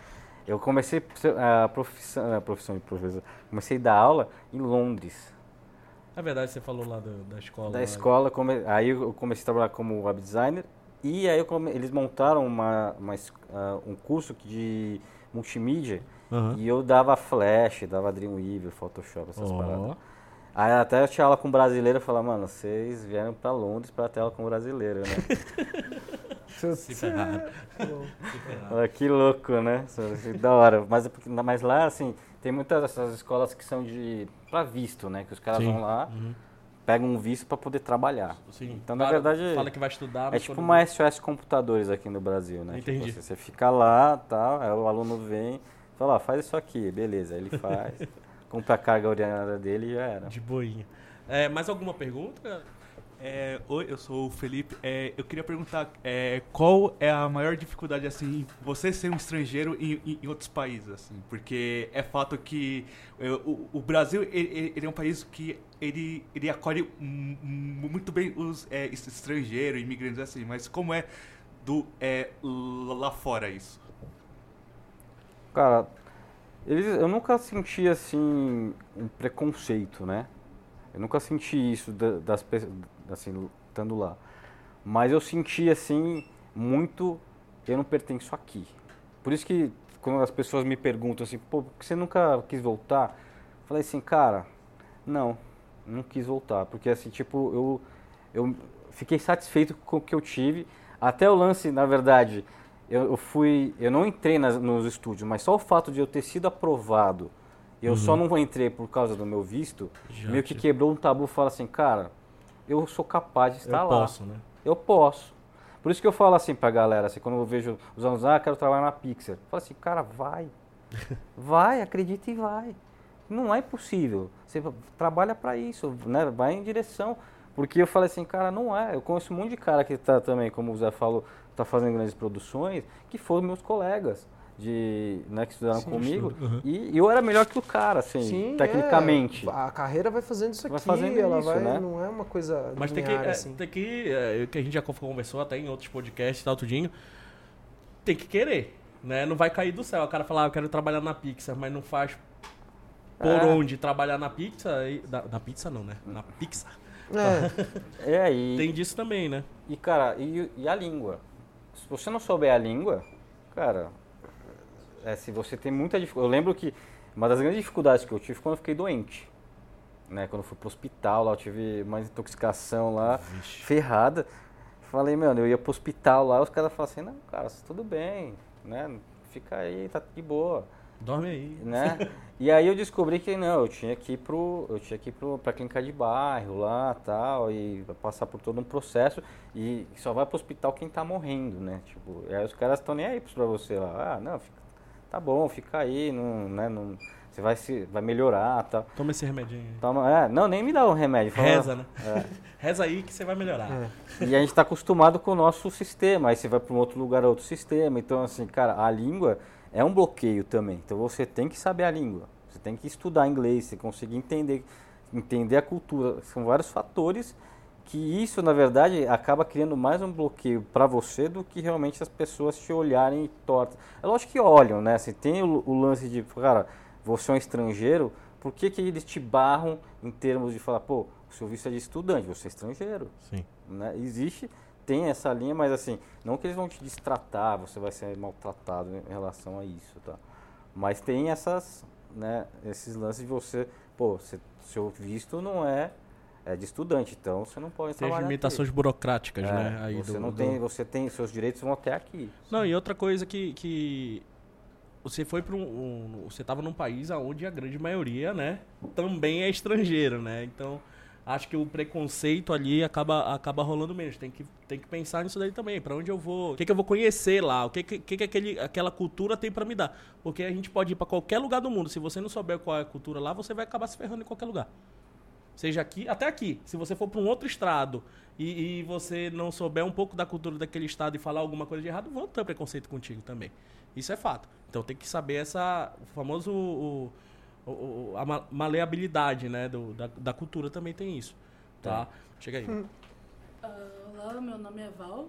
Eu comecei a profissão, a profissão de professor, comecei a dar aula em Londres. É verdade, você falou lá do- da escola. Da lá. escola, come- aí eu comecei a trabalhar como web designer e aí eu come- eles montaram uma, uma ah, um curso de multimídia Aham. e eu dava Flash, dava Dreamweaver, Photoshop, essas Ó. paradas. Aí até eu tinha aula com brasileiro, eu falava, mano, vocês vieram pra Londres pra ter aula com brasileiro, né? Se que louco, né? Da hora. Mas, mas lá, assim, tem muitas dessas escolas que são de pra visto, né? Que os caras Sim. vão lá, Uhum. pegam um visto pra poder trabalhar. Sim. Então, na Fala- verdade, Fala que vai estudar, É tipo uma SOS Computadores aqui no Brasil, né? Tipo Entendi. assim, você fica lá, tal, aí o aluno vem, fala, ó, faz isso aqui, beleza, aí ele faz, compra a carga orientada dele e já era. De boinha. É, mais alguma pergunta? É, oi, eu sou o Felipe. É, eu queria perguntar é, qual é a maior dificuldade assim você ser um estrangeiro em, em, em outros países, assim, porque é fato que é, o, o, Brasil ele, ele, é um país que ele, ele acolhe muito bem os é, estrangeiros, imigrantes assim, mas como é do é, lá fora isso? Cara, eles, eu nunca senti assim um preconceito, né? Eu nunca senti isso das pessoas assim, estando lá. Mas eu senti, assim, muito, eu não pertenço aqui. Por isso que quando as pessoas me perguntam assim, pô, por que você nunca quis voltar? Eu falei assim, cara, não, não quis voltar. Porque assim, tipo, eu, eu fiquei satisfeito com o que eu tive. Até o lance, na verdade, eu, eu fui, eu não entrei nas, nos estúdios, mas só o fato de eu ter sido aprovado, eu uhum. só não entrei por causa do meu visto, Já meio que quebrou um tabu, fala assim, cara, eu sou capaz de estar eu lá. Eu posso, né? Eu posso. Por isso que eu falo assim pra galera, assim, quando eu vejo os alunos, ah, quero trabalhar na Pixar. Eu falo assim, cara, vai. vai, acredita e vai. Não é impossível. Você trabalha para isso, né? Vai em direção. Porque eu falei assim, cara, não é. Eu conheço um monte de cara que tá também, como o Zé falou, tá fazendo grandes produções, que foram meus colegas de, né, que estudaram Sim, comigo. Uhum. E, eu era melhor que o cara, assim, Sim, tecnicamente. É. A carreira vai fazendo isso vai aqui, fazendo ela isso, vai, né? não é uma coisa Mas linear, tem que, é, assim. tem que, é, que a gente já conversou até em outros podcasts e tal, tudinho, tem que querer, né? Não vai cair do céu. O cara falar, ah, eu quero trabalhar na Pixar, mas não faz por é. onde trabalhar na Pixar. E, na, na Pixar não, né? Na Pixar. É. é e, tem disso também, né? E, cara, e, e a língua? Se você não souber a língua, cara, é, se você tem muita dificuldade. Eu lembro que uma das grandes dificuldades que eu tive quando eu fiquei doente. Né, quando eu fui pro hospital lá, eu tive uma intoxicação lá, Vixe. ferrada. Falei, mano, eu ia pro hospital lá, os caras falaram assim, não, cara, tudo bem, né? Fica aí, tá de boa. Dorme aí. Né? e aí eu descobri que não, eu tinha que ir pro. Eu tinha que ir pro, pra clínica de bairro lá tal, e passar por todo um processo. E só vai pro hospital quem tá morrendo, né? Tipo, aí os caras estão nem aí pra você lá. Ah, não, fica tá bom, fica aí, não, né, não, você vai, se, vai melhorar, tá. Toma esse remedinho aí. Toma, é, não, nem me dá um remédio. Fala, Reza, né? É. Reza aí que você vai melhorar. É. E a gente está acostumado com o nosso sistema, aí você vai para um outro lugar, outro sistema, então assim, cara, a língua é um bloqueio também, então você tem que saber a língua, você tem que estudar inglês, você conseguir entender, entender a cultura, são vários fatores que isso, na verdade, acaba criando mais um bloqueio para você do que realmente as pessoas te olharem tortas. É lógico que olham, né? Assim, tem o, o, lance de, cara, você é um estrangeiro, por que, que eles te barram em termos de falar, pô, o seu visto é de estudante, você é estrangeiro? Sim. Né? Existe, tem essa linha, mas assim, não que eles vão te destratar, você vai ser maltratado em relação a isso, tá? Mas tem essas, né, esses lances de você, pô, seu visto não é é de estudante, então você não pode tem limitações aqui. burocráticas, é, né? Aí você do, não do... tem, você tem seus direitos vão até aqui. Não, e outra coisa que, que você foi para um, um, você estava num país onde a grande maioria, né, também é estrangeiro, né? Então acho que o preconceito ali acaba, acaba rolando menos. Tem que, tem que pensar nisso daí também. Para onde eu vou? O que, que eu vou conhecer lá? O que, que, que aquele, aquela cultura tem para me dar? Porque a gente pode ir para qualquer lugar do mundo. Se você não souber qual é a cultura lá, você vai acabar se ferrando em qualquer lugar. Seja aqui, até aqui. Se você for para um outro estado e, e, você não souber um pouco da cultura daquele estado e falar alguma coisa de errado, vão ter preconceito contigo também. Isso é fato. Então tem que saber essa. O famoso. O, a maleabilidade, né? Do, da, da cultura também tem isso. Tá? tá. Chega aí. Uh, olá, meu nome é Val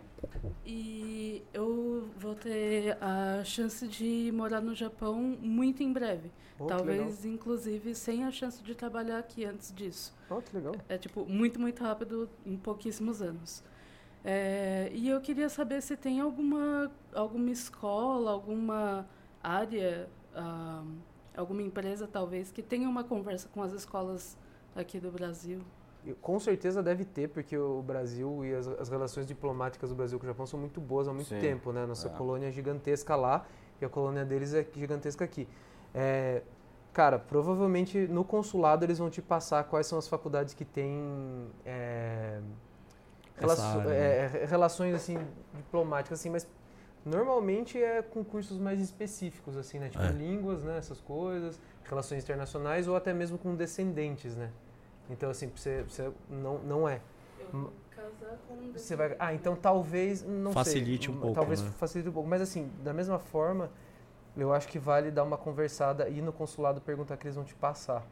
e eu vou ter a chance de morar no Japão muito em breve. Oh, Talvez, inclusive, sem a chance de trabalhar aqui antes disso. Oh, que legal. É, tipo, muito, muito rápido, em pouquíssimos anos. É, e eu queria saber se tem alguma, alguma escola, alguma área, ah, alguma empresa, talvez, que tenha uma conversa com as escolas aqui do Brasil. Com certeza deve ter, porque o Brasil e as, as relações diplomáticas do Brasil com o Japão são muito boas há muito Sim. tempo, né? Nossa é. colônia é gigantesca lá e a colônia deles é gigantesca aqui. É, cara, provavelmente no consulado eles vão te passar quais são as faculdades que têm é, relaço, área, é, né? relações assim diplomáticas, assim, mas normalmente é com cursos mais específicos, assim, né? Tipo é. línguas, né? Essas coisas, relações internacionais ou até mesmo com descendentes, né? Então, assim, você, você não, não é. Eu vou casar com um Você vai, ah, então talvez, não Facilite sei, um pouco, Talvez né? facilite um pouco, mas assim, da mesma forma, eu acho que vale dar uma conversada e ir no consulado perguntar que eles vão te passar.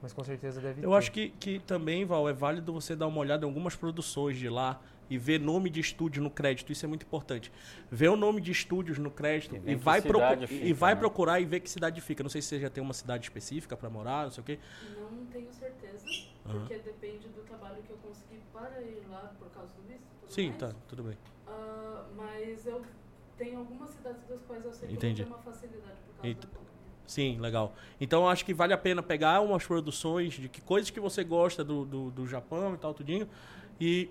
Mas com certeza deve ter. Eu acho que, que também, Val, é válido você dar uma olhada em algumas produções de lá e ver nome de estúdio no crédito. Isso é muito importante. Ver o nome de estúdios no crédito E e, vai, procu- cidade e fica, vai né? procurar e ver que cidade fica. Não sei se você já tem uma cidade específica para morar, não sei o quê. Não tenho certeza, Aham. porque depende do trabalho que eu consegui para ir lá por causa do visto. tudo Sim, mais. tá, tudo bem. Ah, mas eu tenho algumas cidades das quais eu sei que Entendi. eu ter uma facilidade por causa Ent- da. Sim, legal. Então eu acho que vale a pena pegar umas produções de que coisas que você gosta do, do, do Japão e tal, tudinho, e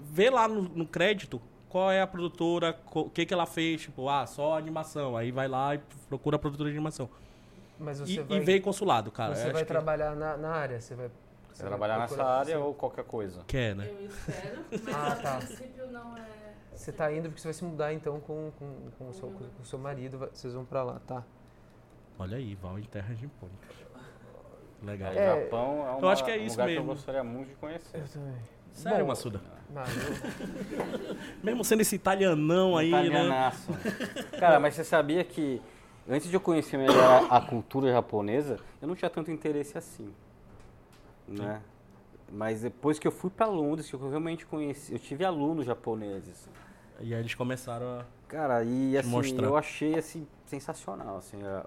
ver lá no, no crédito qual é a produtora, o que, que ela fez, tipo, ah, só animação. Aí vai lá e procura a produtora de animação. Mas E, você e vai, vê consulado, cara. você vai acho que trabalhar na, na área, você vai... Você vai trabalhar nessa área ou qualquer coisa? quer, né? Eu espero, mas Ah, a tá. princípio não é. Você tá indo porque você vai se mudar então com, com, com, o, seu, com o seu marido, vai- vocês vão pra lá, tá? Olha aí, Val em terra nipônica. Legal. O É, Japão é eu acho que é um isso lugar que mesmo. eu gostaria muito de conhecer. Eu também. Sério, Bom, Massuda? Eu- Mesmo sendo esse italianão aí, né? Italianaço. Cara, mas você sabia que antes de eu conhecer melhor a, a cultura japonesa, eu não tinha tanto interesse assim. Né? Mas depois que eu fui pra Londres, que eu realmente conheci, eu tive alunos japoneses. E aí eles começaram a. Cara, e assim, mostrar. eu achei assim sensacional, assim, a,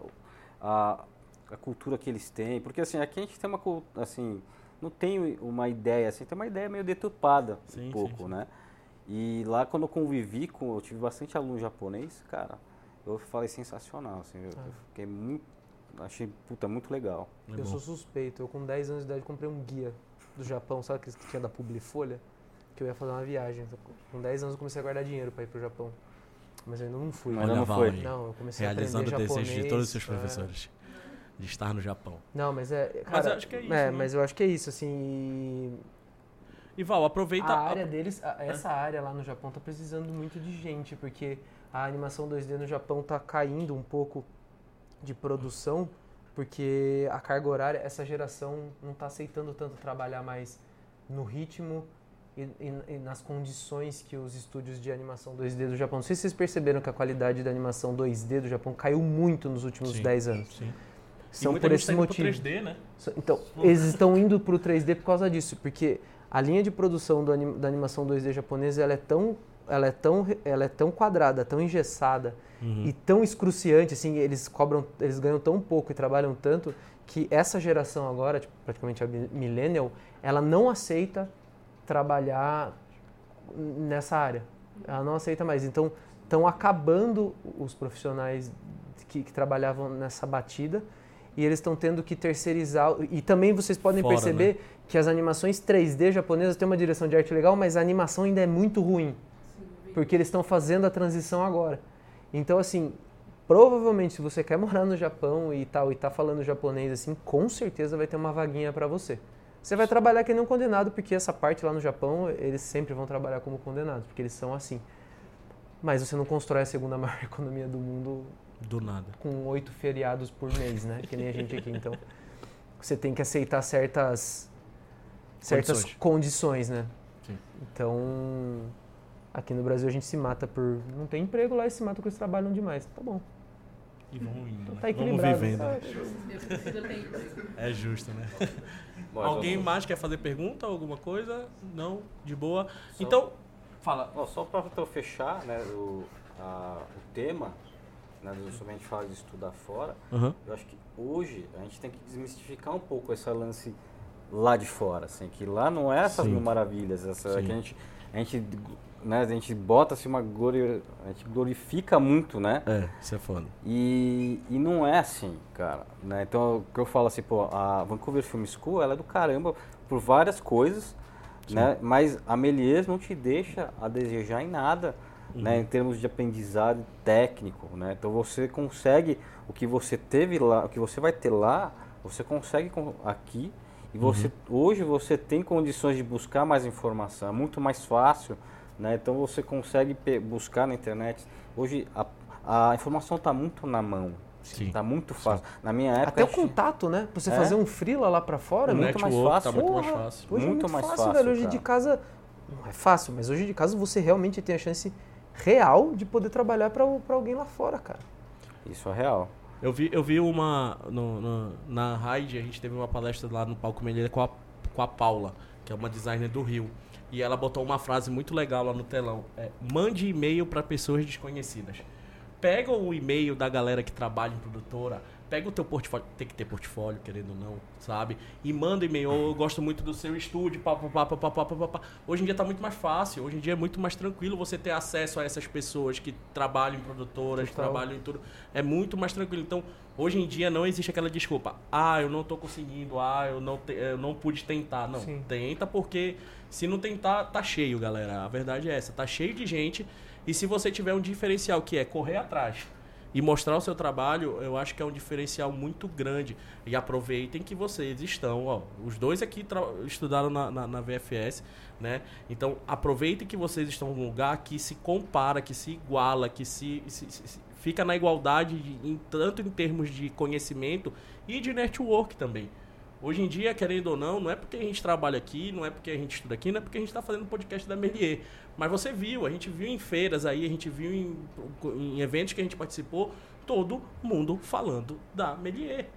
a, a cultura que eles têm, porque assim, aqui a gente tem uma assim, não tem uma ideia, assim, tem uma ideia meio deturpada Sim, um pouco, sim. né? E lá quando eu convivi com, eu tive bastante aluno japonês, cara, eu falei sensacional, assim, eu, Ah. eu fiquei muito, achei, puta, muito legal. É eu bom. sou suspeito. Eu com 10 anos de idade comprei um guia do Japão, sabe aqueles que tinha da Publifolha? Que eu ia fazer uma viagem. Com 10 anos eu comecei a guardar dinheiro pra ir pro Japão. Mas eu ainda não fui. Mas Olha não Val foi. Não, eu comecei realizando a o aprender desejo japonês. de todos os seus é. De estar no Japão. Não, mas é. Cara, Mas eu acho que é isso, É, né? mas eu acho que é isso, assim. e Val, aproveita. A área deles, a- essa área lá no Japão tá precisando muito de gente, porque a animação 2D no Japão tá caindo um pouco de produção, porque a carga horária, essa geração não tá aceitando tanto trabalhar mais no ritmo e, e- e nas condições que os estúdios de animação 2D do Japão. Não sei se vocês perceberam que a qualidade da animação 2D do Japão caiu muito nos últimos Sim. 10 anos. Sim. São por esse tá motivo. 3D, né? Então, eles estão indo para o 3D por causa disso, porque a linha de produção da animação 2D japonesa ela é tão, ela é tão, ela é tão quadrada, tão engessada Uhum. e tão excruciante, assim, eles cobram, eles ganham tão pouco e trabalham tanto que essa geração agora, tipo, praticamente a mi- millennial, ela não aceita trabalhar nessa área. Ela não aceita mais. Então, estão acabando os profissionais que, que trabalhavam nessa batida e eles estão tendo que terceirizar. E também vocês podem Fora, perceber que as animações 3D japonesas têm uma direção de arte legal, mas a animação ainda é muito ruim, porque eles estão fazendo a transição agora. Então, assim, provavelmente se você quer morar no Japão e tal, e tá falando japonês assim, com certeza vai ter uma vaguinha para você. Você vai trabalhar que nem um condenado, porque essa parte lá no Japão, eles sempre vão trabalhar como condenados, porque eles são assim. Mas você não constrói a segunda maior economia do mundo Do nada. com oito feriados por mês, né? Que nem a gente aqui. Então, você tem que aceitar certas, certas Condições. condições, né? Sim. Então, aqui no Brasil a gente se mata por... Não tem emprego lá e se mata porque eles trabalham demais. Tá bom. E vão indo. né? Tá Vamos equilibrado. vivendo. Eu prefiro ter emprego. É justo, né? Bom, Alguém eu- mais quer fazer pergunta, alguma coisa? Não? De boa. Só- Então, fala. Ó, só para então fechar né, o, a- o tema, né, sobre a gente falar de estudar fora, Aham. eu acho que hoje a gente tem que desmistificar um pouco esse lance lá de fora, assim, que lá não é essas Sim. mil maravilhas, essa Sim. que a gente, a gente, né, a gente bota assim uma glori, a gente glorifica muito, né? É, isso é foda. E, e não é assim, cara. Né? Então, o que eu falo assim, pô, a Vancouver Film School, ela é do caramba por várias coisas, né? Mas a Melies não te deixa a desejar em nada, né? Em termos de aprendizado técnico, né? Então, você consegue o que você teve lá, o que você vai ter lá, você consegue aqui. E você, hoje você tem condições de buscar mais informação, é muito mais fácil, né? Então você consegue buscar na internet. Hoje a, a informação está muito na mão, Sim. está muito fácil. Na minha época Até o gente- contato, né? Pra você É. fazer um freela lá pra fora, É é muito mais fácil. Tá muito mais fácil. Hoje Muito é muito mais fácil, fácil, velho. Hoje cara. de casa, Não é fácil, mas hoje de caso você realmente tem a chance real de poder trabalhar para alguém lá fora, cara. Isso é real. Eu vi, eu vi uma. No, no, na Raid, a gente teve uma palestra lá no Palco Melheira com a, com a Paula, que é uma designer do Rio. E ela botou uma frase muito legal lá no telão. É, Mande e-mail para pessoas desconhecidas. Pega o e-mail da galera que trabalha em produtora, pega o teu portfólio, tem que ter portfólio, querendo ou não, sabe? E manda e-mail, eu gosto muito do seu estúdio, pá, pá, pá, pá, pá, pá, pá. Hoje em dia tá muito mais fácil, hoje em dia é muito mais tranquilo você ter acesso a essas pessoas que trabalham em produtoras, que trabalham em tudo. É muito mais tranquilo. Então, hoje em dia não existe aquela desculpa, ah, eu não tô conseguindo, ah, eu não, te, eu não pude tentar. Não, Sim. tenta porque se não tentar, tá cheio, galera. A verdade é essa, tá cheio de gente. E se você tiver um diferencial que é correr atrás, e mostrar o seu trabalho, eu acho que é um diferencial muito grande. E aproveitem que vocês estão, ó, os dois aqui estudaram na, na, na, VFS, né? Então aproveitem que vocês estão num lugar que se compara, que se iguala, que se, se, se fica na igualdade, de, em, tanto em termos de conhecimento e de network também. Hoje em dia, querendo ou não, não é porque a gente trabalha aqui, não é porque a gente estuda aqui, não é porque a gente está fazendo podcast da Melier. Mas você viu, a gente viu em feiras aí, a gente viu em, em eventos que a gente participou, todo mundo falando da Melier.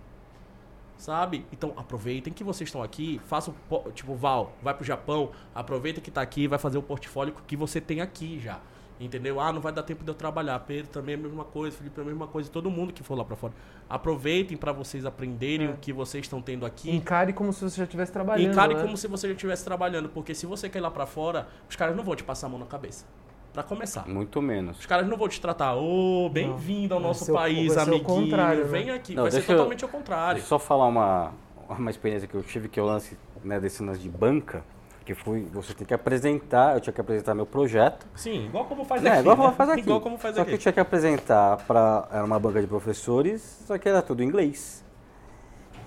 Sabe? Então aproveitem que vocês estão aqui, façam, tipo, Val, vai pro Japão, aproveita que está aqui, vai fazer o portfólio que você tem aqui já. Entendeu? Ah, não vai dar tempo de eu trabalhar. Pedro também é a mesma coisa, Felipe é a mesma coisa, todo mundo que for lá para fora. Aproveitem para vocês aprenderem é. o que vocês estão tendo aqui. Encare como se você já estivesse trabalhando. Encare né? como se você já estivesse trabalhando, porque se você quer ir lá para fora, os caras não vão te passar a mão na cabeça. Para começar. Muito menos. Os caras não vão te tratar, ô, oh, bem-vindo ao nosso país, amiguinho. Né? Vem aqui. Não, vai ser totalmente eu, ao contrário. Deixa eu só falar uma, uma experiência que eu tive, que eu lance né, desse lance de banca que fui, você tem que apresentar, eu tinha que apresentar meu projeto. Sim, igual como faz é, aqui. igual como né? faz aqui. Igual como faz só aqui. que eu tinha que apresentar para era uma banca de professores, só que era tudo em inglês.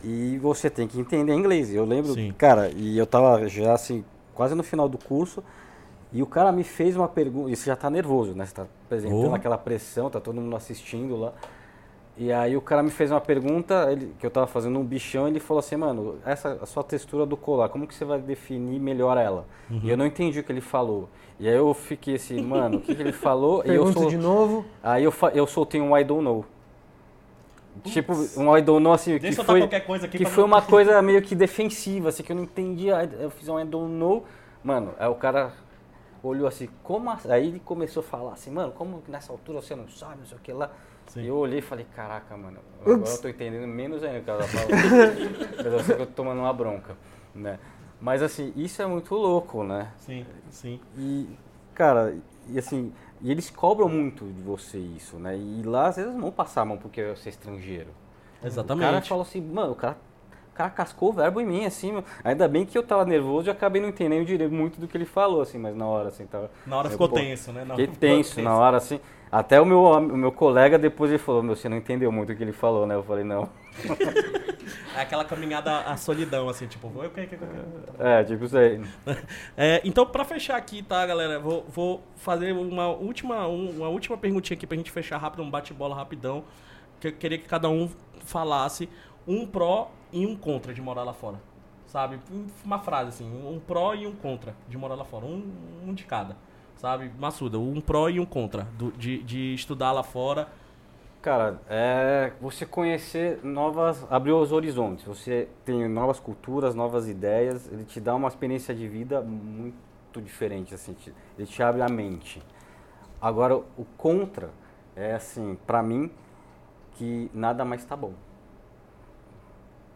E você tem que entender inglês. Eu lembro, Sim. cara, e eu tava já assim, quase no final do curso, e o cara me fez uma pergunta, e você já tá nervoso, né? Você tá apresentando oh. aquela pressão, tá todo mundo assistindo lá. E aí o cara me fez uma pergunta, ele, que eu tava fazendo um bichão, ele falou assim, mano, essa a sua textura do colar, como que você vai definir melhor ela? Uhum. E eu não entendi o que ele falou. E aí eu fiquei assim, mano, o que, que ele falou? Pergunta e eu sol... de novo. Aí eu, eu soltei um I don't know. Tipo, um I don't know assim, Deixa que foi, aqui que foi uma coisa meio que defensiva, assim, que eu não entendia. Eu fiz um I don't know. Mano, aí o cara olhou assim, como assim? Aí ele começou a falar assim, mano, como nessa altura você não sabe, não sei o que lá. Sim. Eu olhei e falei, caraca, mano, agora Ups. eu tô entendendo menos ainda o que ela falou. Mas eu sei que eu tô tomando uma bronca, né? Mas assim, isso é muito louco, né? Sim, sim. E, cara, e assim, e eles cobram muito de você isso, né? E lá às vezes não vão passar a mão porque você é estrangeiro. Exatamente. O cara falou assim, mano, o cara o cara cascou o verbo em mim, assim, ainda bem que eu tava nervoso e acabei não entendendo direito muito do que ele falou, assim, mas na hora, assim, tava... Na hora ficou tenso, né? fiquei tenso, tenso, na hora, assim, até o meu, o meu colega depois ele falou, meu, você não entendeu muito o que ele falou, né? Eu falei, não. é aquela caminhada à solidão, assim, tipo, o que, que, É, tipo isso aí. É, então, pra fechar aqui, tá, galera, vou, vou fazer uma última, uma última perguntinha aqui pra gente fechar rápido, um bate-bola rapidão, que eu queria que cada um falasse um pró e um contra de morar lá fora. Sabe? Uma frase assim, um pró e um contra de morar lá fora. Um, um de cada. Sabe? Massuda, um pró e um contra do, de, de estudar lá fora. Cara, é você conhecer novas, abrir os horizontes. Você tem novas culturas, novas ideias. Ele te dá uma experiência de vida muito diferente, assim. Ele te abre a mente. Agora, o contra é assim, para mim, que nada mais tá bom.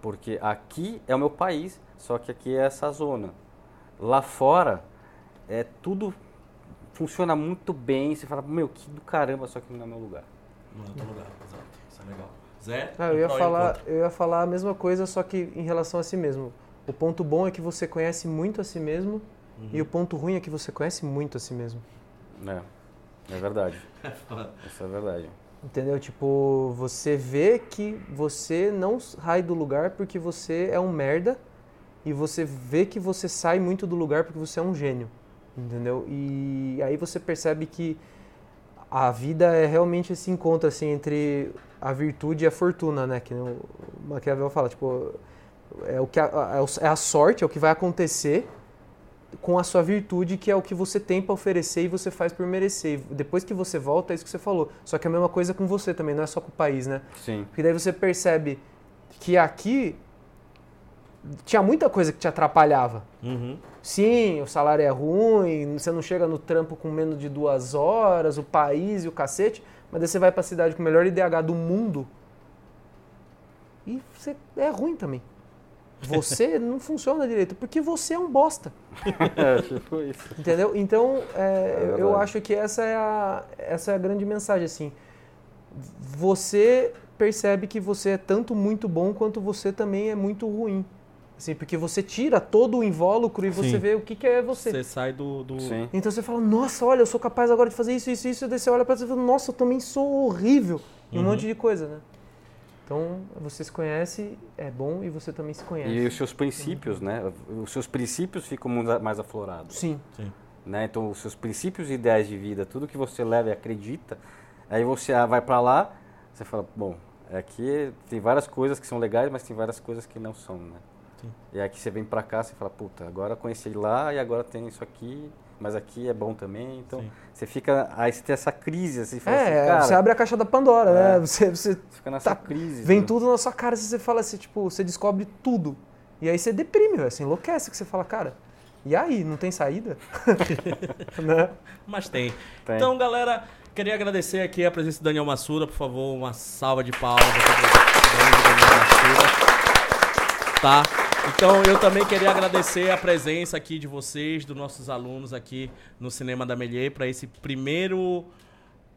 Porque aqui é o meu país, só que aqui é essa zona. Lá fora, é tudo funciona muito bem. Você fala, meu, que do caramba, só que não é meu lugar. Não é teu lugar, exato. Isso é legal. Zé? Ah, eu, ia falar, eu ia falar a mesma coisa, só que em relação a si mesmo. O ponto bom é que você conhece muito a si mesmo uhum. e o ponto ruim é que você conhece muito a si mesmo. É, é verdade. Isso é verdade. Entendeu? Tipo, você vê que você não sai do lugar porque você é um merda e você vê que você sai muito do lugar porque você é um gênio. Entendeu? E aí você percebe que a vida é realmente esse encontro assim entre a virtude e a fortuna, né? Que o Maquiavel fala, tipo, é o que a, é a sorte, é o que vai acontecer com a sua virtude, que é o que você tem para oferecer e você faz por merecer. E depois que você volta, é isso que você falou. Só que é a mesma coisa com você também, não é só com o país, né? Sim. Porque daí você percebe que aqui tinha muita coisa que te atrapalhava. Uhum. Sim, o salário é ruim, você não chega no trampo com menos de duas horas, o país e o cacete, mas daí você vai pra cidade com o melhor IDH do mundo e você é ruim também. Você não funciona direito, porque você é um bosta. É, tipo isso. Entendeu? Então, é, É eu acho que essa é, a, essa é a grande mensagem, assim. Você percebe que você é tanto muito bom quanto você também é muito ruim. Assim, porque você tira todo o invólucro e você Sim. vê o que, que é você. Você sai do. do... Sim. Então você fala, nossa, olha, eu sou capaz agora de fazer isso, isso, isso. Daí você olha pra você e fala, nossa, eu também sou horrível. E um Uhum. monte de coisa, né? Então, você se conhece, é bom, e você também se conhece. E os seus princípios, né? Os seus princípios ficam mais aflorados. Sim. né? Então, os seus princípios e ideais de vida, tudo que você leva e acredita, aí você ah, vai pra lá, você fala, bom, aqui tem várias coisas que são legais, mas tem várias coisas que não são, né? Sim. E aqui você vem pra cá, você fala, puta, agora eu conheci lá e agora tem isso aqui, mas aqui é bom também, então Sim. você fica, aí você tem essa crise, assim, você fala É, assim, cara, você abre a caixa da Pandora, É. né? Você, você você fica nessa tá- crise. vem né? tudo na sua cara, assim, você fala assim, tipo, você descobre tudo. E aí você deprime, velho, você enlouquece, que você fala, cara, e aí, não tem saída? né? Mas tem. Tem. Então, galera, queria agradecer aqui a presença do Daniel Massuda. Por favor, uma salva de palmas Daniel Massuda. Tá? Então, eu também queria agradecer a presença aqui de vocês, dos nossos alunos aqui no Cinema da Melier, para esse primeiro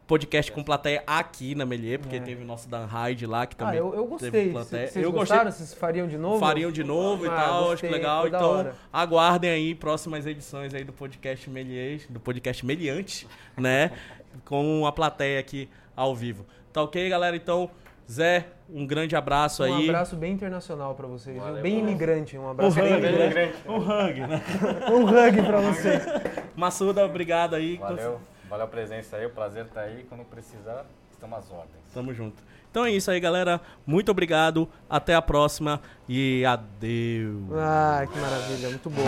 podcast com plateia aqui na Melier, porque É. teve o nosso Dan Hyde lá, que Ah, também eu, eu teve gostei. plateia. Vocês eu gostaram? gostei. Vocês fariam de novo? Fariam de novo e Ah, tal, acho gostei, que legal. Então, aguardem aí próximas edições aí do podcast Melier, do podcast Meliante, né? Com a plateia aqui ao vivo. Tá ok, galera? Então, Zé, um grande abraço Um aí. abraço bem internacional pra vocês. Valeu, bem valeu. imigrante. Um Um abraço bem hug, imigrante. Um hug, né? Um hug pra vocês. Massuda, obrigado aí. Valeu, valeu a presença aí, o prazer tá aí, quando precisar, estamos às ordens. Tamo junto. Então é isso aí, galera. Muito obrigado. Até a próxima e adeus. Ah, que maravilha. Muito bom.